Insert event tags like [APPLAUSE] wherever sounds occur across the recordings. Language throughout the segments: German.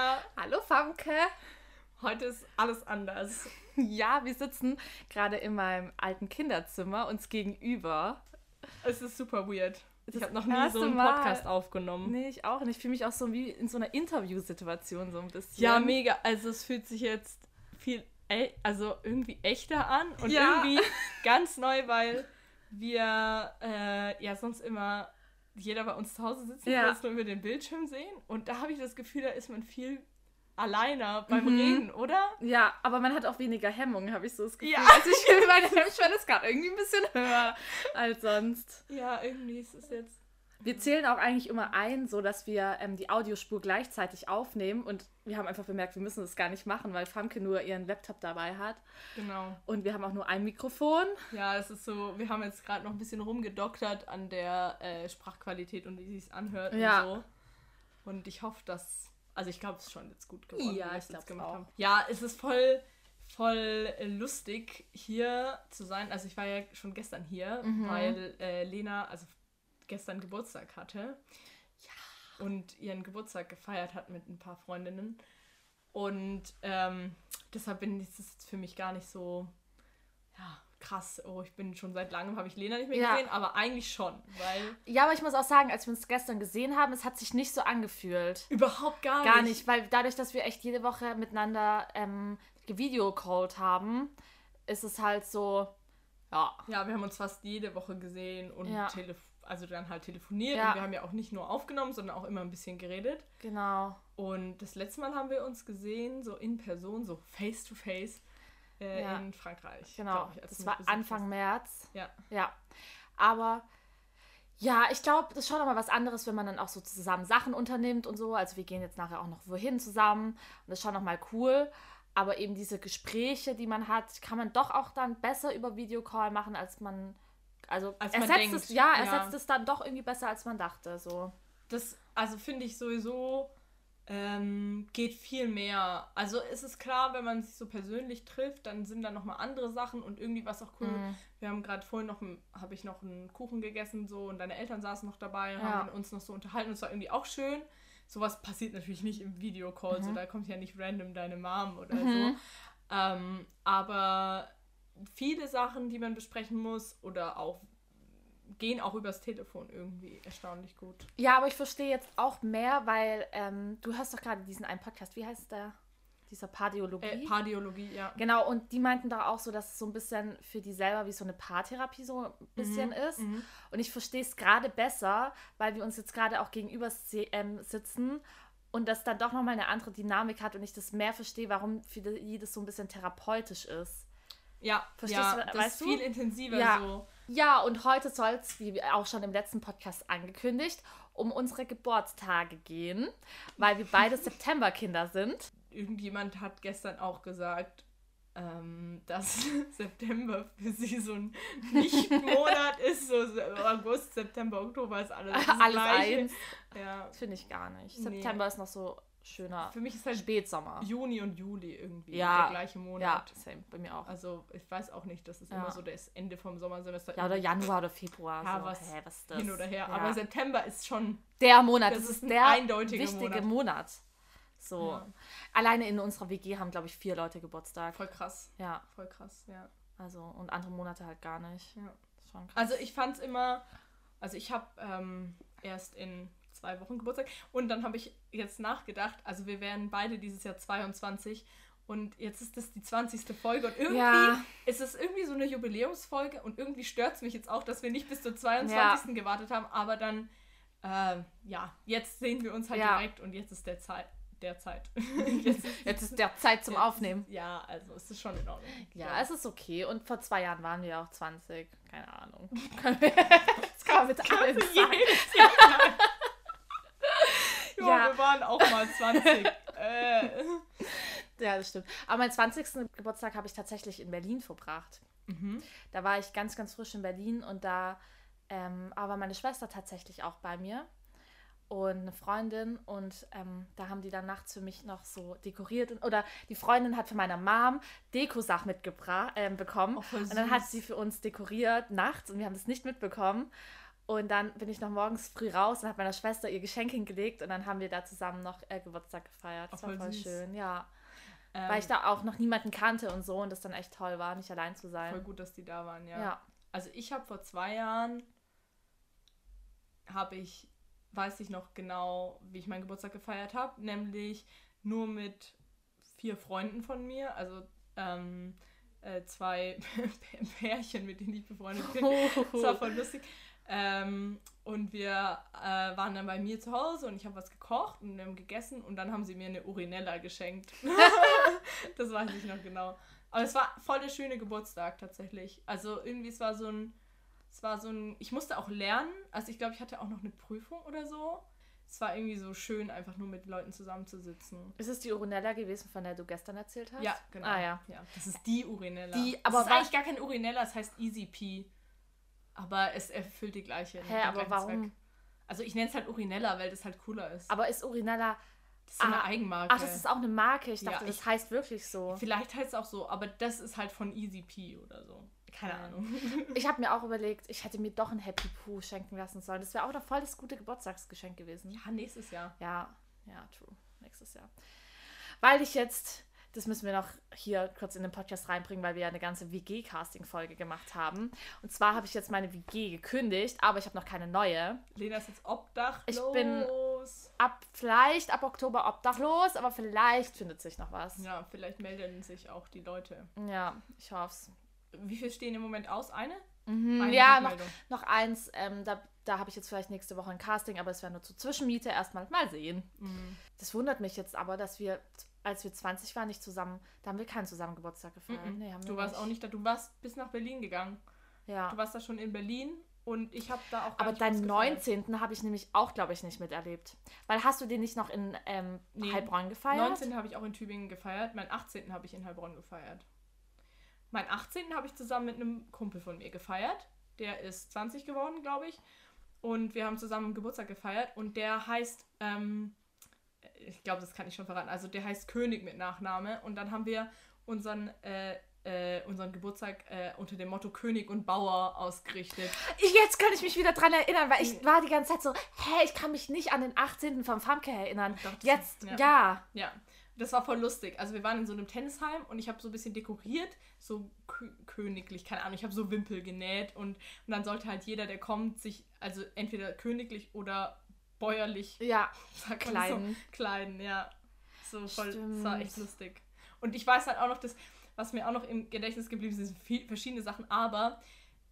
Lena. Hallo Famke. Heute ist alles anders. Ja, wir sitzen gerade in meinem alten Kinderzimmer uns gegenüber. Es ist super weird. Das ich habe noch nie so einen Mal. Podcast aufgenommen. Nee, ich auch nicht. Ich fühle mich auch so wie in so einer Interviewsituation so ein bisschen. Ja, mega. Also es fühlt sich jetzt viel, e- also irgendwie echter an und Ja. irgendwie ganz neu, weil wir äh, ja sonst immer jeder bei uns zu Hause sitzen Ja. und nur über den Bildschirm sehen. Und da habe ich das Gefühl, da ist man viel alleiner beim Mhm. Reden, oder? Ja, aber man hat auch weniger Hemmungen, habe ich so das Gefühl. Ja. Also ich [LAUGHS] fühle meine Hemmschwelle ist gerade irgendwie ein bisschen höher als sonst. Ja, irgendwie ist es jetzt. Wir zählen auch eigentlich immer ein, so dass wir ähm, die Audiospur gleichzeitig aufnehmen und wir haben einfach bemerkt, wir müssen das gar nicht machen, weil Famke nur ihren Laptop dabei hat Genau. und wir haben auch nur ein Mikrofon. Ja, es ist so, wir haben jetzt gerade noch ein bisschen rumgedoktert an der äh, Sprachqualität und wie sie es anhört Ja. und so. Und ich hoffe, dass. Also ich glaube, es ist schon jetzt gut geworden. Ja, wie wir ich es jetzt glaub's auch. haben. Ja, es ist voll, voll äh, lustig, hier zu sein. Also ich war ja schon gestern hier, Mhm. weil äh, Lena, also gestern Geburtstag hatte. Ja. Und ihren Geburtstag gefeiert hat mit ein paar Freundinnen. Und ähm, deshalb bin ist es jetzt für mich gar nicht so ja, krass. Oh, ich bin schon seit langem, habe ich Lena nicht mehr Ja. gesehen, aber eigentlich schon, weil Ja, aber ich muss auch sagen, als wir uns gestern gesehen haben, es hat sich nicht so angefühlt. überhaupt gar, Gar nicht, weil dadurch, dass wir echt jede Woche miteinander ähm, gevideocallt haben, ist es halt so, ja, Ja, wir haben uns fast jede Woche gesehen und Ja. telef also dann halt telefoniert Ja. und wir haben ja auch nicht nur aufgenommen, sondern auch immer ein bisschen geredet. genau. Und das letzte Mal haben wir uns gesehen, so in Person, so face to face äh, Ja. in Frankreich. Genau. ich, das war Anfang hast. März. Ja. Ja. Aber ja, ich glaube, das ist schon nochmal was anderes, wenn man dann auch so zusammen Sachen unternimmt und so. Also wir gehen jetzt nachher auch noch wohin zusammen und das ist schon nochmal cool. Aber eben diese Gespräche, die man hat, kann man doch auch dann besser über Videocall machen, als man. Also Als man ersetzt denkt, es, ja, ja. ersetzt es dann doch irgendwie besser, als man dachte. So. Das, also finde ich sowieso, ähm, geht viel mehr. Also ist es klar, wenn man sich so persönlich trifft, dann sind da nochmal andere Sachen und irgendwie was auch cool. Mhm. Wir haben gerade vorhin noch, habe ich noch einen Kuchen gegessen so und deine Eltern saßen noch dabei und Ja. haben uns noch so unterhalten. Und es war irgendwie auch schön. Sowas passiert natürlich nicht im Videocall, so Mhm. da kommt ja nicht random deine Mom oder Mhm. so. Ähm, aber viele Sachen, die man besprechen muss oder auch gehen auch übers Telefon irgendwie erstaunlich gut. Ja, aber ich verstehe jetzt auch mehr, weil ähm, du hörst doch gerade diesen einen Podcast. Wie heißt der? Dieser Pardiologie. Äh, Pardiologie, ja. Genau, und die meinten da auch so, dass es so ein bisschen für die selber wie so eine Paartherapie so ein bisschen ist. Mhm. Und ich verstehe es gerade besser, weil wir uns jetzt gerade auch gegenüber ähm, sitzen und das dann doch nochmal eine andere Dynamik hat und ich das mehr verstehe, warum für die das so ein bisschen therapeutisch ist. Ja, Verstehst ja, du, das weißt ist du? viel intensiver Ja. so. Ja, und heute soll es, wie auch schon im letzten Podcast angekündigt, um unsere Geburtstage gehen, weil wir beide [LAUGHS] Septemberkinder sind. Irgendjemand hat gestern auch gesagt, ähm, dass [LAUGHS] September für sie so ein Nicht-Monat [LAUGHS] ist. So August, September, Oktober ist alles das Alles Gleiche. eins. Ja. Das finde ich gar nicht. Nee. September ist noch so schöner Für mich ist halt Spätsommer. Juni und Juli irgendwie Ja. der gleiche Ja, Monat. same, bei mir auch. Also ich weiß auch nicht, das ist Ja. immer so das Ende vom Sommersemester. Ja, oder Januar oder Februar. Ja, so. was Hä, was ist das? hin oder her. Ja. Aber September ist schon der Monat, das das, ist ist der eindeutiger wichtige Monat. Monat. So. Ja. Alleine in unserer WG haben, glaube ich, vier Leute Geburtstag. voll krass. Ja, Voll krass, ja. also und andere Monate halt gar nicht. Ja. Also ich fand es immer, also ich habe ähm, erst in zwei Wochen Geburtstag und dann habe ich jetzt nachgedacht, also wir werden beide dieses Jahr 22 und jetzt ist das die 20. Folge und irgendwie Ja. ist es irgendwie so eine Jubiläumsfolge und irgendwie stört es mich jetzt auch, dass wir nicht bis zur 22. gewartet haben, aber dann, ähm, ja, jetzt sehen wir uns halt Ja. direkt und jetzt ist der Zeit. Der Zeit. [LAUGHS] jetzt, ist, [LAUGHS] Jetzt ist der Zeit zum jetzt Aufnehmen. Ja, also es ist schon in Ordnung. Ja, es ist okay. Und vor zwei Jahren waren wir ja auch 20. Keine Ahnung. [LAUGHS] das kann man mit allem sagen. Jahr. ja, wir waren auch mal 20. [LAUGHS] äh. Ja, das stimmt. Aber meinen 20. Geburtstag habe ich tatsächlich in Berlin verbracht. Mhm. Da war ich ganz, ganz frisch in Berlin und da ähm, aber meine Schwester tatsächlich auch bei mir und eine Freundin und ähm, da haben die dann nachts für mich noch so dekoriert und, oder die Freundin hat für meine Mom Dekosach mitgebracht ähm, bekommen Oh, und dann hat sie für uns dekoriert nachts und wir haben das nicht mitbekommen Und dann bin ich noch morgens früh raus und habe meiner Schwester ihr Geschenk hingelegt und dann haben wir da zusammen noch äh, Geburtstag gefeiert. Das Ach, war voll süß. schön, ja. Ähm, Weil ich da auch noch niemanden kannte und so und das dann echt toll war, nicht allein zu sein. Voll gut, dass die da waren, ja. Ja. Also ich habe vor zwei Jahren, habe ich, weiß ich noch genau, wie ich meinen Geburtstag gefeiert habe, nämlich nur mit vier Freunden von mir, also ähm, äh, zwei [LAUGHS] Pärchen, mit denen ich befreundet bin. [LAUGHS] Das war voll lustig. Ähm, und wir äh, waren dann bei mir zu Hause und ich habe was gekocht und wir haben gegessen und dann haben sie mir eine Urinella geschenkt. [LAUGHS] das weiß ich noch genau. Aber es war voll der schöne Geburtstag tatsächlich. Also irgendwie, es war so ein, es war so ein, ich musste auch lernen. Also ich glaube, ich hatte auch noch eine Prüfung oder so. Es war irgendwie so schön, einfach nur mit Leuten zusammenzusitzen. Ist es die Urinella gewesen, von der du gestern erzählt hast? Ja, genau. Ah ja. Das ist die Urinella. Die- das aber ist wa- eigentlich gar keine Urinella, es heißt Easy Pee. Aber es erfüllt die gleiche. Hä, aber warum? Zweck. Also ich nenne es halt Urinella, weil das halt cooler ist. Aber ist Urinella. das ist so eine ah, Eigenmarke. Ach, das ist auch eine Marke. Ich Ja, dachte, das ich- heißt wirklich so. Vielleicht heißt es auch so, aber das ist halt von Easy Pee oder so. Keine Ja. Ahnung. [LAUGHS] Ich habe mir auch überlegt, ich hätte mir doch ein Happy Poo schenken lassen sollen. Das wäre auch noch voll das gute Geburtstagsgeschenk gewesen. Ja, nächstes Jahr. Ja, ja, true. Nächstes Jahr. Weil ich jetzt, das müssen wir noch hier kurz in den Podcast reinbringen, weil wir ja eine ganze WG-Casting-Folge gemacht haben. Und zwar habe ich jetzt meine WG gekündigt, aber ich habe noch keine neue. Lena ist jetzt obdachlos. Ich bin- Ab, vielleicht ab Oktober obdachlos, aber vielleicht findet sich noch was. Ja, vielleicht melden sich auch die Leute. Ja, ich hoffe es. Wie viel stehen im Moment aus? Eine? Mhm, Eine ja, noch, noch eins. Ähm, da da habe ich jetzt vielleicht nächste Woche ein Casting, aber es wäre nur zur Zwischenmiete. Erstmal mal sehen. Mhm. Das wundert mich jetzt aber, dass wir, als wir 20 waren, nicht zusammen, da haben wir keinen zusammen Geburtstag gefeiert. Mhm. Nee, haben wir Du warst auch nicht da. Du warst bis nach Berlin gegangen. Ja. Du warst da schon in Berlin und ich habe da auch. Aber nicht deinen gefeiert. 19. habe ich nämlich auch, glaube ich, nicht miterlebt. Weil hast du den nicht noch in ähm, Nee. Heilbronn gefeiert? 19. habe ich auch in Tübingen gefeiert. Mein 18. habe ich in Heilbronn gefeiert. Mein 18. habe ich zusammen mit einem Kumpel von mir gefeiert. Der ist 20 geworden, glaube ich. Und wir haben zusammen Geburtstag gefeiert. Und der heißt, ähm, ich glaube, das kann ich schon verraten. Also der heißt König mit Nachname. Und dann haben wir unseren, äh, äh, unseren Geburtstag äh, unter dem Motto König und Bauer ausgerichtet. Ich, jetzt kann ich mich wieder dran erinnern, weil ich war die ganze Zeit so, hä, ich kann mich nicht an den 18. vom Famke erinnern. Doch, das- Jetzt, ja. ja. Ja, das war voll lustig. Also wir waren in so einem Tennisheim und ich habe so ein bisschen dekoriert, so kö königlich, keine Ahnung, ich habe so Wimpel genäht und, und dann sollte halt jeder, der kommt, sich also entweder königlich oder bäuerlich Ja, [LAUGHS] kleiden. So, kleiden, ja. So voll, das Stimmt. war echt lustig. Und ich weiß halt auch noch, das, was mir auch noch im Gedächtnis geblieben ist, sind viel, verschiedene Sachen, aber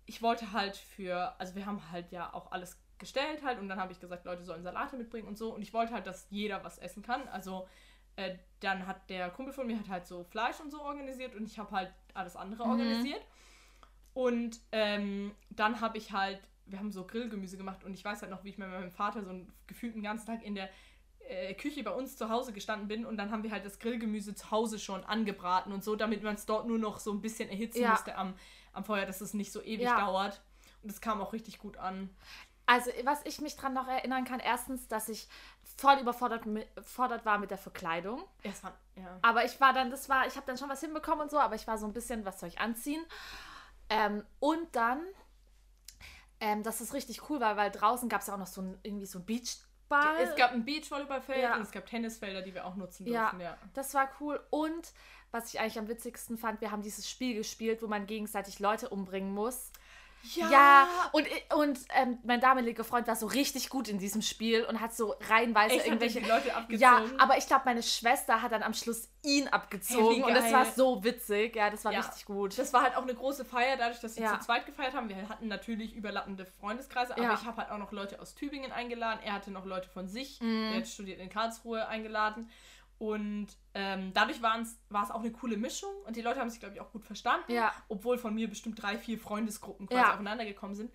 ich wollte halt für, also wir haben halt ja auch alles gestellt halt und dann habe ich gesagt, Leute sollen Salate mitbringen und so und ich wollte halt, dass jeder was essen kann. Also äh, dann hat der Kumpel von mir hat halt so Fleisch und so organisiert und ich habe halt alles andere Mhm. organisiert. Und ähm, dann habe ich halt, wir haben so Grillgemüse gemacht und ich weiß halt noch, wie ich mit meinem Vater so einen gefühlten ganzen Tag in der äh, Küche bei uns zu Hause gestanden bin und dann haben wir halt das Grillgemüse zu Hause schon angebraten und so, damit man es dort nur noch so ein bisschen erhitzen Ja. musste am, am Feuer, dass es nicht so ewig Ja. dauert. Und es kam auch richtig gut an. Also, was ich mich dran noch erinnern kann, erstens, dass ich voll überfordert fordert war mit der Verkleidung. Es war, ja. Aber ich war dann, das war, ich habe dann schon was hinbekommen und so, aber ich war so ein bisschen, was soll ich anziehen? Ähm, und dann, ähm, dass es richtig cool war, weil draußen gab es ja auch noch so ein, irgendwie so ein Beachball. Es gab ein Beachvolleyballfeld Ja. und es gab Tennisfelder, die wir auch nutzen Ja. durften, ja. Das war cool. Und was ich eigentlich am witzigsten fand, wir haben dieses Spiel gespielt, wo man gegenseitig Leute umbringen muss. Ja, und, und ähm, mein damaliger Freund war so richtig gut in diesem Spiel und hat so reihenweise Echt, irgendwelche. die Leute abgezogen? Ja, aber ich glaube, meine Schwester hat dann am Schluss ihn abgezogen Hey, und das war so witzig. Ja, das war Ja. richtig gut. Das war halt auch eine große Feier, dadurch, dass wir Ja. zu zweit gefeiert haben. Wir hatten natürlich überlappende Freundeskreise, aber Ja. ich habe halt auch noch Leute aus Tübingen eingeladen. Er hatte noch Leute von sich, Mhm. der hat studiert in Karlsruhe, eingeladen. Und ähm, dadurch war es auch eine coole Mischung und die Leute haben sich, glaube ich, auch gut verstanden. Ja. Obwohl von mir bestimmt drei, vier Freundesgruppen quasi Ja. aufeinander gekommen sind.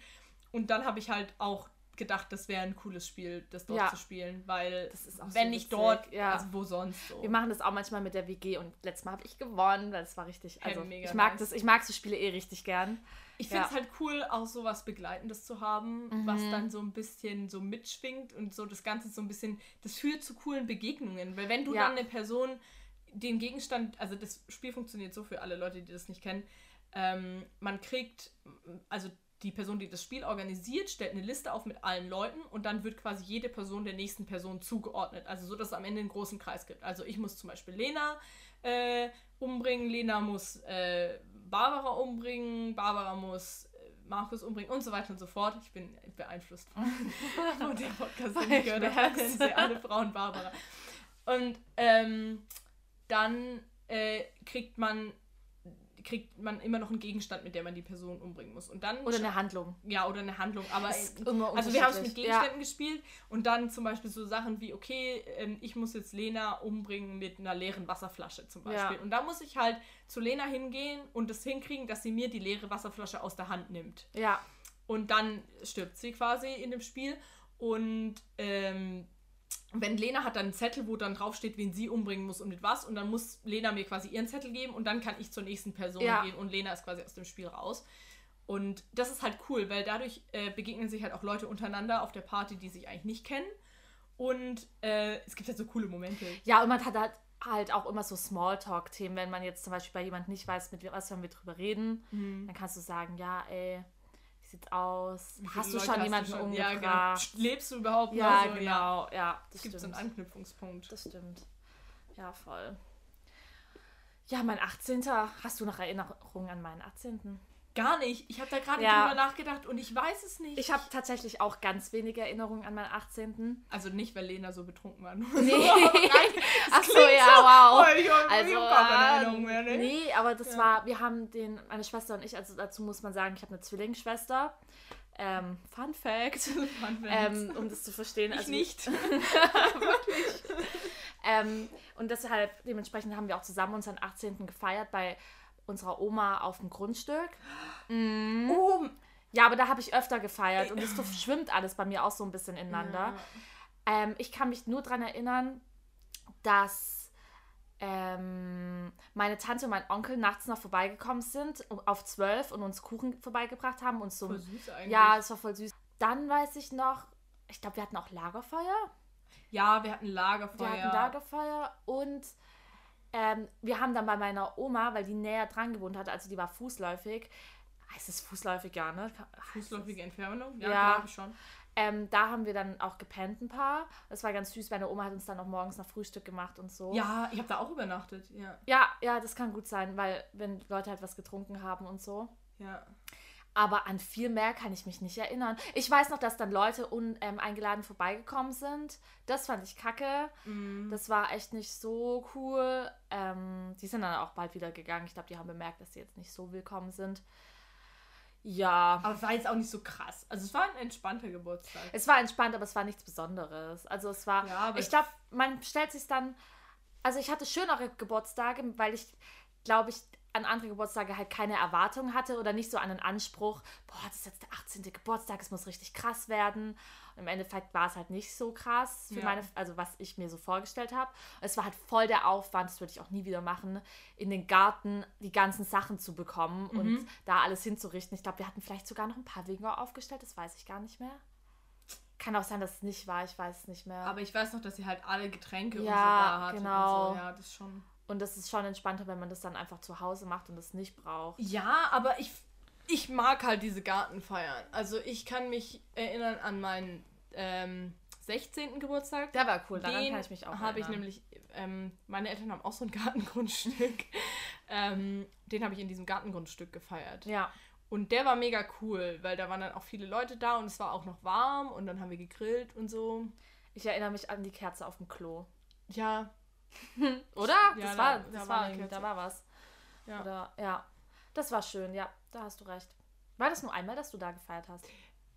Und dann habe ich halt auch gedacht, das wäre ein cooles Spiel, das dort Ja. zu spielen, weil wenn so nicht dort, ja. also wo sonst so. Wir machen das auch manchmal mit der WG und letztes Mal habe ich gewonnen, weil es war richtig. Hey, Also mega ich mag nice. das, ich mag so Spiele eh richtig gern. Ich finde es Ja. halt cool, auch so was Begleitendes zu haben, was dann so ein bisschen so mitschwingt und so das Ganze so ein bisschen, das führt zu coolen Begegnungen. Weil wenn du dann eine Person den Gegenstand, also das Spiel funktioniert so für alle Leute, die das nicht kennen, ähm, man kriegt, also die Person, die das Spiel organisiert, stellt eine Liste auf mit allen Leuten und dann wird quasi jede Person der nächsten Person zugeordnet. Also so, dass es am Ende einen großen Kreis gibt. Also ich muss zum Beispiel Lena äh, umbringen, Lena muss äh, Barbara umbringen, Barbara muss äh, Markus umbringen und so weiter und so fort. Ich bin beeinflusst von [LAUGHS] der Podcast, den ich gehört habe. Alle Frauen Barbara. Und ähm, dann äh, kriegt man kriegt man immer noch einen Gegenstand, mit dem man die Person umbringen muss. Und dann oder eine Handlung. Ja, oder eine Handlung. Aber also wir haben es mit Gegenständen ja. gespielt und dann zum Beispiel so Sachen wie, okay, ähm, ich muss jetzt Lena umbringen mit einer leeren Wasserflasche zum Beispiel. Ja. Und da muss ich halt zu Lena hingehen und das hinkriegen, dass sie mir die leere Wasserflasche aus der Hand nimmt. Ja. Und dann stirbt sie quasi in dem Spiel. Und ähm, wenn Lena hat dann einen Zettel, wo dann draufsteht, wen sie umbringen muss und mit was. Und dann muss Lena mir quasi ihren Zettel geben und dann kann ich zur nächsten Person ja. gehen und Lena ist quasi aus dem Spiel raus. Und das ist halt cool, weil dadurch äh, begegnen sich halt auch Leute untereinander auf der Party, die sich eigentlich nicht kennen. Und äh, es gibt halt so coole Momente. Ja, und man hat halt, halt auch immer so Smalltalk-Themen, wenn man jetzt zum Beispiel bei jemandem nicht weiß, mit was wir drüber reden, mhm. dann kannst du sagen, ja, ey, sieht's aus? Hast du Leute schon jemanden schon? umgebracht? Ja, genau. Lebst du überhaupt ja, noch? So? Genau, ja, ja. Das gibt so einen Anknüpfungspunkt. Das stimmt. Ja, voll. Ja, mein 18. Hast du noch Erinnerungen an meinen 18.? Gar nicht. Ich habe da gerade ja. drüber nachgedacht und ich weiß es nicht. Ich habe tatsächlich auch ganz wenige Erinnerungen an meinen 18. Also nicht, weil Lena so betrunken war. Nee. [LAUGHS] Ach so, ja, wow. Ich habe also, ähm, Erinnerung mehr. Ne? Nee, aber das ja. war, wir haben den, meine Schwester und ich, also dazu muss man sagen, ich habe eine Zwillingsschwester. Ähm, Fun Fact, [LAUGHS] Fun ähm, um das zu verstehen. Ich also nicht. [LAUGHS] Wirklich. ähm, und deshalb, dementsprechend haben wir auch zusammen unseren 18. gefeiert bei unserer Oma auf dem Grundstück. Mhm. Oh. Ja, aber da habe ich öfter gefeiert und es schwimmt alles bei mir auch so ein bisschen ineinander. Ja. Ähm, ich kann mich nur daran erinnern, dass ähm, meine Tante und mein Onkel nachts noch vorbeigekommen sind, auf zwölf und uns Kuchen vorbeigebracht haben. Und so, voll süß eigentlich. Ja, es war voll süß. Dann weiß ich noch, ich glaube, wir hatten auch Lagerfeuer. Ja, wir hatten Lagerfeuer. Wir hatten Lagerfeuer und ähm, wir haben dann bei meiner Oma, weil die näher dran gewohnt hat, also die war fußläufig, heißt es fußläufig, ja, ne? Fußläufige Entfernung? Ja, ja. glaube ich schon. Ähm, da haben wir dann auch gepennt ein paar. Das war ganz süß. Meine Oma hat uns dann auch morgens noch Frühstück gemacht und so. Ja, ich habe da auch übernachtet, ja. Ja, ja, das kann gut sein, weil wenn Leute halt was getrunken haben und so. Ja. Aber an viel mehr kann ich mich nicht erinnern. Ich weiß noch, dass dann Leute uneingeladen ähm, vorbeigekommen sind. Das fand ich kacke. Mm. Das war echt nicht so cool. Ähm, die sind dann auch bald wieder gegangen. Ich glaube, die haben bemerkt, dass sie jetzt nicht so willkommen sind. Ja. Aber es war jetzt auch nicht so krass. Also es war ein entspannter Geburtstag. Es war entspannt, aber es war nichts Besonderes. Also es war. Ja, ich glaube, man stellt sich dann. Also ich hatte schönere Geburtstage, weil ich, glaube ich, an andere Geburtstage halt keine Erwartung hatte oder nicht so einen Anspruch, boah, das ist jetzt der 18. Geburtstag, es muss richtig krass werden. Und im Endeffekt war es halt nicht so krass für ja. meine, also was ich mir so vorgestellt habe. Es war halt voll der Aufwand, das würde ich auch nie wieder machen, in den Garten die ganzen Sachen zu bekommen mhm. und da alles hinzurichten. Ich glaube, wir hatten vielleicht sogar noch ein paar Wege aufgestellt, das weiß ich gar nicht mehr. Kann auch sein, dass es nicht war, ich weiß es nicht mehr. Aber ich weiß noch, dass sie halt alle Getränke ja, und so da hatte. Genau. So. Ja, das schon. Und das ist schon entspannter, wenn man das dann einfach zu Hause macht und es nicht braucht. Ja, aber ich, ich mag halt diese Gartenfeiern. Also ich kann mich erinnern an meinen ähm, 16. Geburtstag. Der war cool, daran Den kann ich mich auch habe ich nämlich, ähm, meine Eltern haben auch so ein [LAUGHS] Gartengrundstück. ähm, den habe ich in diesem Gartengrundstück gefeiert. Ja. Und der war mega cool, weil da waren dann auch viele Leute da und es war auch noch warm und dann haben wir gegrillt und so. Ich erinnere mich an die Kerze auf dem Klo. Ja, [LAUGHS] Oder? Ja, das war, da, das da war, war da war was. Ja. Oder, ja. Das war schön, ja, da hast du recht. War das nur einmal, dass du da gefeiert hast?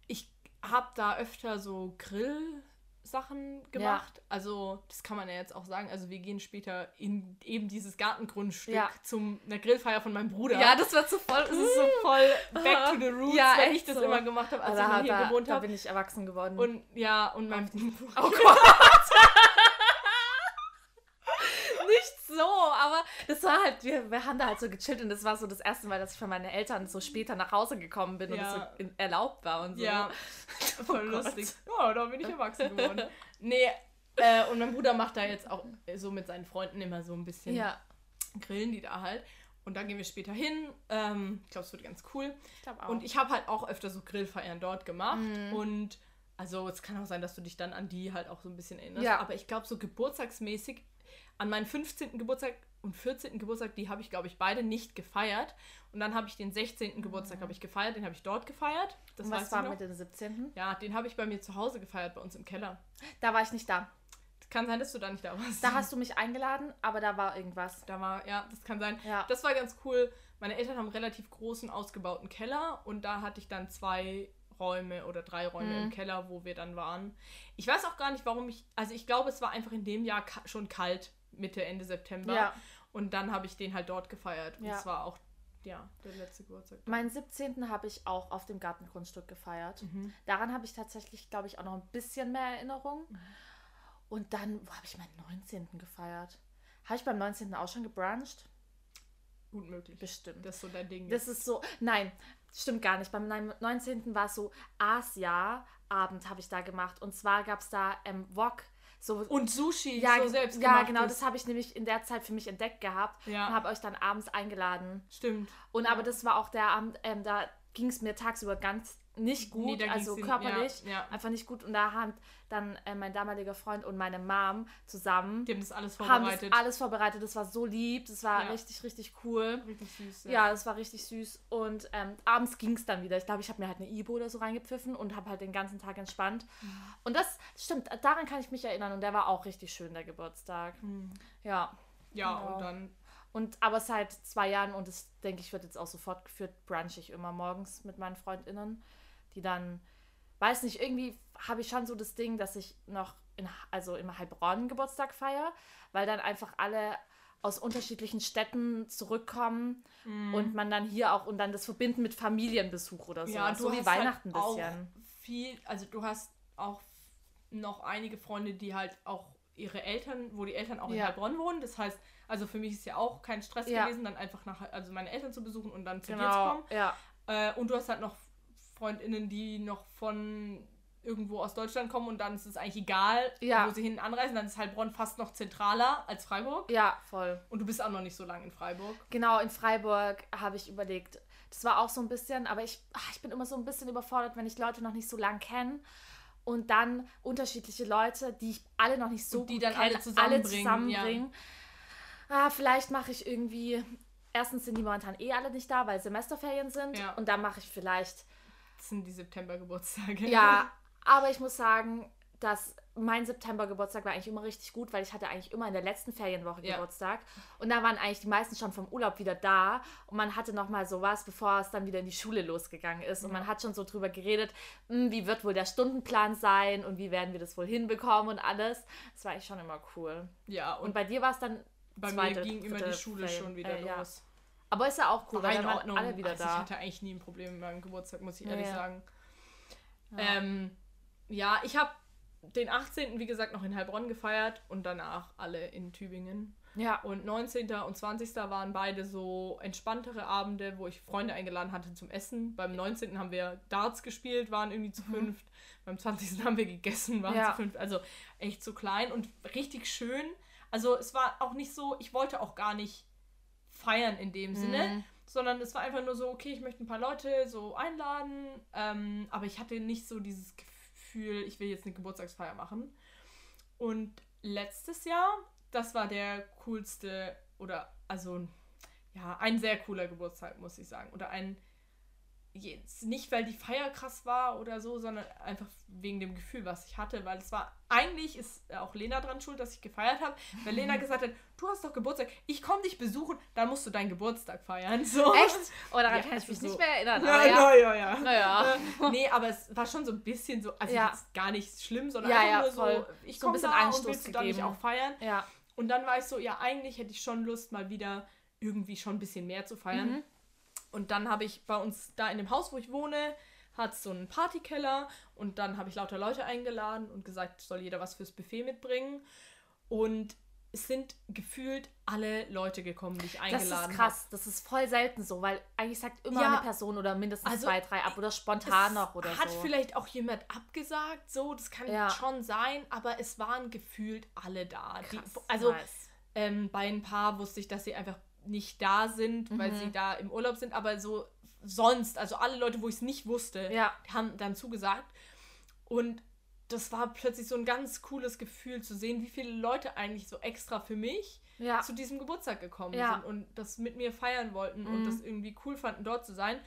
Ich habe da öfter so Grillsachen gemacht. Ja. Also, das kann man ja jetzt auch sagen. Also, wir gehen später in eben dieses Gartengrundstück ja. zum einer Grillfeier von meinem Bruder. Ja, das war zu voll, das ist so [LAUGHS] voll back to [LAUGHS] the roots, ja, wenn ich das so. immer gemacht habe, als also ich hier da, gewohnt habe. Da bin ich erwachsen geworden. Und ja, und mein Oh Gott. so, aber das war halt, wir, wir haben da halt so gechillt und das war so das erste Mal, dass ich von meinen Eltern so später nach Hause gekommen bin ja. und das so in, erlaubt war und so. Ja, [LAUGHS] voll oh lustig. Ja, da bin ich erwachsen geworden. [LAUGHS] nee, äh, und mein Bruder macht da jetzt auch so mit seinen Freunden immer so ein bisschen ja. grillen die da halt. Und da gehen wir später hin. Ähm, ich glaube, es wird ganz cool. Ich glaube auch. Und ich habe halt auch öfter so Grillfeiern dort gemacht. Mhm. Und also es kann auch sein, dass du dich dann an die halt auch so ein bisschen erinnerst. Ja. Aber ich glaube, so geburtstagsmäßig, an meinen 15. Geburtstag und 14. Geburtstag, die habe ich, glaube ich, beide nicht gefeiert. Und dann habe ich den 16. Geburtstag habe ich gefeiert, den habe ich dort gefeiert. Das Und was war mit dem 17.? Ja, den habe ich bei mir zu Hause gefeiert, bei uns im Keller. Da war ich nicht da. Kann sein, dass du da nicht da warst. Da hast du mich eingeladen, aber da war irgendwas. Da war, ja, das kann sein. Ja. Das war ganz cool. Meine Eltern haben einen relativ großen, ausgebauten Keller und da hatte ich dann zwei Räume oder drei Räume Mhm. im Keller, wo wir dann waren. Ich weiß auch gar nicht, warum ich. Also ich glaube, es war einfach in dem Jahr ka schon kalt, Mitte, Ende September. Ja. Und dann habe ich den halt dort gefeiert. Und Ja. es war auch, ja, der letzte Geburtstag. Meinen 17. habe ich auch auf dem Gartengrundstück gefeiert. Mhm. Daran habe ich tatsächlich, glaube ich, auch noch ein bisschen mehr Erinnerung. Und dann, wo habe ich meinen 19. gefeiert? Habe ich beim 19. auch schon gebruncht? Gut möglich. Bestimmt. Das ist so dein Ding. Das ist so, nein, stimmt gar nicht. Beim 19. war es so Asia-Abend habe ich da gemacht. Und zwar gab es da ähm, Wok. So, und Sushi, ja, so selbst ja, genau, das habe ich nämlich in der Zeit für mich entdeckt gehabt Ja. und habe euch dann abends eingeladen. Stimmt. Und aber das war auch der Abend, ähm, da ging es mir tagsüber ganz nicht gut, Nee, also körperlich, ja, ja. einfach nicht gut. Und da haben dann äh, mein damaliger Freund und meine Mom zusammen Die haben das alles haben vorbereitet. das alles vorbereitet. Das war so lieb, das war Ja. richtig, richtig cool. Richtig süß. Ja, das war richtig süß. Und ähm, abends ging es dann wieder. Ich glaube, ich habe mir halt eine Ibo oder so reingepfiffen und habe halt den ganzen Tag entspannt. Und das stimmt, daran kann ich mich erinnern. Und der war auch richtig schön, der Geburtstag. Ja. Ja, Genau. und dann Und aber seit zwei Jahren, und das denke ich, wird jetzt auch so fortgeführt, brunch ich immer morgens mit meinen FreundInnen, die dann, weiß nicht, irgendwie habe ich schon so das Ding, dass ich noch in, also in Heilbronn Geburtstag feiere, weil dann einfach alle aus unterschiedlichen Städten zurückkommen und man dann hier auch und dann das verbinden mit Familienbesuch oder so. Ja, du so wie hast Weihnachten halt auch bisschen. viel, also du hast auch noch einige Freunde, die halt auch ihre Eltern, wo die Eltern auch in Ja. Heilbronn wohnen. Das heißt, also für mich ist ja auch kein Stress Ja. gewesen, dann einfach nach, also meine Eltern zu besuchen und dann zu dir zu Genau, kommen. ja. Äh, und du hast halt noch FreundInnen, die noch von irgendwo aus Deutschland kommen und dann ist es eigentlich egal, Ja. wo sie hin anreisen. Dann ist Heilbronn fast noch zentraler als Freiburg. Ja, voll. Und du bist auch noch nicht so lange in Freiburg. Genau, in Freiburg habe ich überlegt. Das war auch so ein bisschen, aber ich, ach, ich bin immer so ein bisschen überfordert, wenn ich Leute noch nicht so lang kenne. Und dann unterschiedliche Leute, die ich alle noch nicht so Und die gut dann alle kenne, zusammenbringen, zusammenbringen. Ah, vielleicht mache ich irgendwie. Erstens sind die momentan eh alle nicht da, weil Semesterferien sind. Ja. Und dann mache ich vielleicht Das sind die September-Geburtstage. ja, [LAUGHS] aber ich muss sagen, dass mein September-Geburtstag war eigentlich immer richtig gut, weil ich hatte eigentlich immer in der letzten Ferienwoche Ja. Geburtstag. Und da waren eigentlich die meisten schon vom Urlaub wieder da. Und man hatte noch mal sowas, bevor es dann wieder in die Schule losgegangen ist. Und man hat schon so drüber geredet, "Hm, wie wird wohl der Stundenplan sein und wie werden wir das wohl hinbekommen und alles. Das war eigentlich schon immer cool. Ja, Und und bei dir war es dann bei zweite, mir ging immer die Schule Ferien- schon wieder äh, ja. Aber ist ja auch cool, War weil dann waren Ordnung. alle wieder also Ich da. hatte eigentlich nie ein Problem mit meinem Geburtstag, muss ich ehrlich ja. sagen. Ja. Ähm, ja, ich habe den 18. wie gesagt noch in Heilbronn gefeiert und danach alle in Tübingen. Ja, Und 19. und 20. waren beide so entspanntere Abende, wo ich Freunde eingeladen hatte zum Essen. Beim 19. haben wir Darts gespielt, waren irgendwie zu fünft. Beim 20. haben wir gegessen, waren Mhm. Ja. zu fünft. Also echt so klein und richtig schön. Also es war auch nicht so, ich wollte auch gar nicht feiern in dem Sinne, Mhm. sondern es war einfach nur so, okay, ich möchte ein paar Leute so einladen, ähm, aber ich hatte nicht so dieses Gefühl, ich will jetzt eine Geburtstagsfeier machen. Und letztes Jahr, das war der coolste oder also ja, ein sehr cooler Geburtstag, muss ich sagen. Oder ein jetzt nicht, weil die Feier krass war oder so, sondern einfach wegen dem Gefühl, was ich hatte, weil es war eigentlich ist auch Lena dran schuld, dass ich gefeiert habe, weil Lena [LAUGHS] gesagt hat, du hast doch Geburtstag, ich komme dich besuchen, dann musst du deinen Geburtstag feiern. So. echt? Oh, daran Ja, kann ich mich so. nicht mehr erinnern. Ja, aber ja, ja, ja. Naja. Äh, nee, aber es war schon so ein bisschen so, also Ja. jetzt gar nicht schlimm, sondern Ja, einfach ja, nur so, voll. ich So ein komme bisschen da und Anstoß willst du dann nicht gegeben. auch feiern? Ja. Und dann war ich so, ja, eigentlich hätte ich schon Lust, mal wieder irgendwie schon ein bisschen mehr zu feiern. Mhm. Und dann habe ich bei uns da in dem Haus, wo ich wohne, hat so einen Partykeller und dann habe ich lauter Leute eingeladen und gesagt, soll jeder was fürs Buffet mitbringen. Und es sind gefühlt alle Leute gekommen, die ich Das eingeladen ist habe. krass. Das ist voll selten so, weil eigentlich sagt immer Ja. eine Person oder mindestens Also, zwei, drei ab oder spontan noch oder hat so. vielleicht auch jemand abgesagt, so, das kann Ja. schon sein, aber es waren gefühlt alle da. Die, Krass, also nice. ähm, bei ein paar wusste ich, dass sie einfach nicht da sind, weil Mhm. sie da im Urlaub sind, aber so sonst, also alle Leute, wo ich es nicht wusste, Ja. haben dann zugesagt. Und das war plötzlich so ein ganz cooles Gefühl zu sehen, wie viele Leute eigentlich so extra für mich Ja. zu diesem Geburtstag gekommen Ja. sind und das mit mir feiern wollten und Mhm. das irgendwie cool fanden, dort zu sein.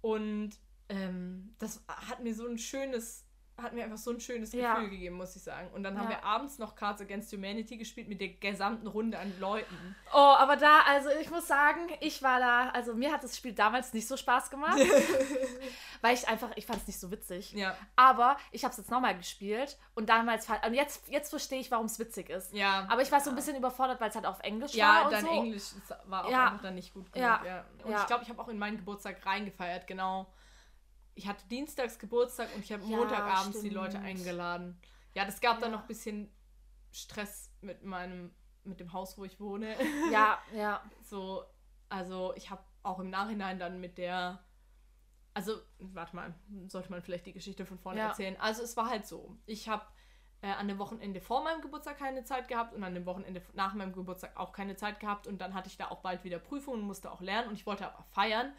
Und ähm, das hat mir so ein schönes, hat mir einfach so ein schönes Gefühl Ja. gegeben, muss ich sagen. Und dann haben Ja. wir abends noch Cards Against Humanity gespielt mit der gesamten Runde an Leuten. Oh, aber da, also ich muss sagen, ich war da, also mir hat das Spiel damals nicht so Spaß gemacht, [LAUGHS] weil ich einfach, ich fand es nicht so witzig. Ja. Aber ich habe es jetzt nochmal gespielt und damals, und jetzt, jetzt verstehe ich, warum es witzig ist. Ja. Aber ich war so ein bisschen überfordert, weil es halt auf Englisch ja, war und dein so. Englisch war auch Ja. einfach dann nicht gut genug. Ja. Ja. Und Ja. ich glaube, ich habe auch in meinen Geburtstag reingefeiert, genau. Ich hatte Dienstags Geburtstag und ich habe Ja, Montagabends die Leute stimmt. eingeladen. Ja, das gab dann Ja. noch ein bisschen Stress mit meinem, mit dem Haus, wo ich wohne. [LAUGHS] Ja, ja. So, also ich habe auch im Nachhinein dann mit der, also warte mal, sollte man vielleicht die Geschichte von vorne Ja. erzählen. Also es war halt so, ich habe äh, an dem Wochenende vor meinem Geburtstag keine Zeit gehabt und an dem Wochenende nach meinem Geburtstag auch keine Zeit gehabt und dann hatte ich da auch bald wieder Prüfungen und musste auch lernen und ich wollte aber feiern.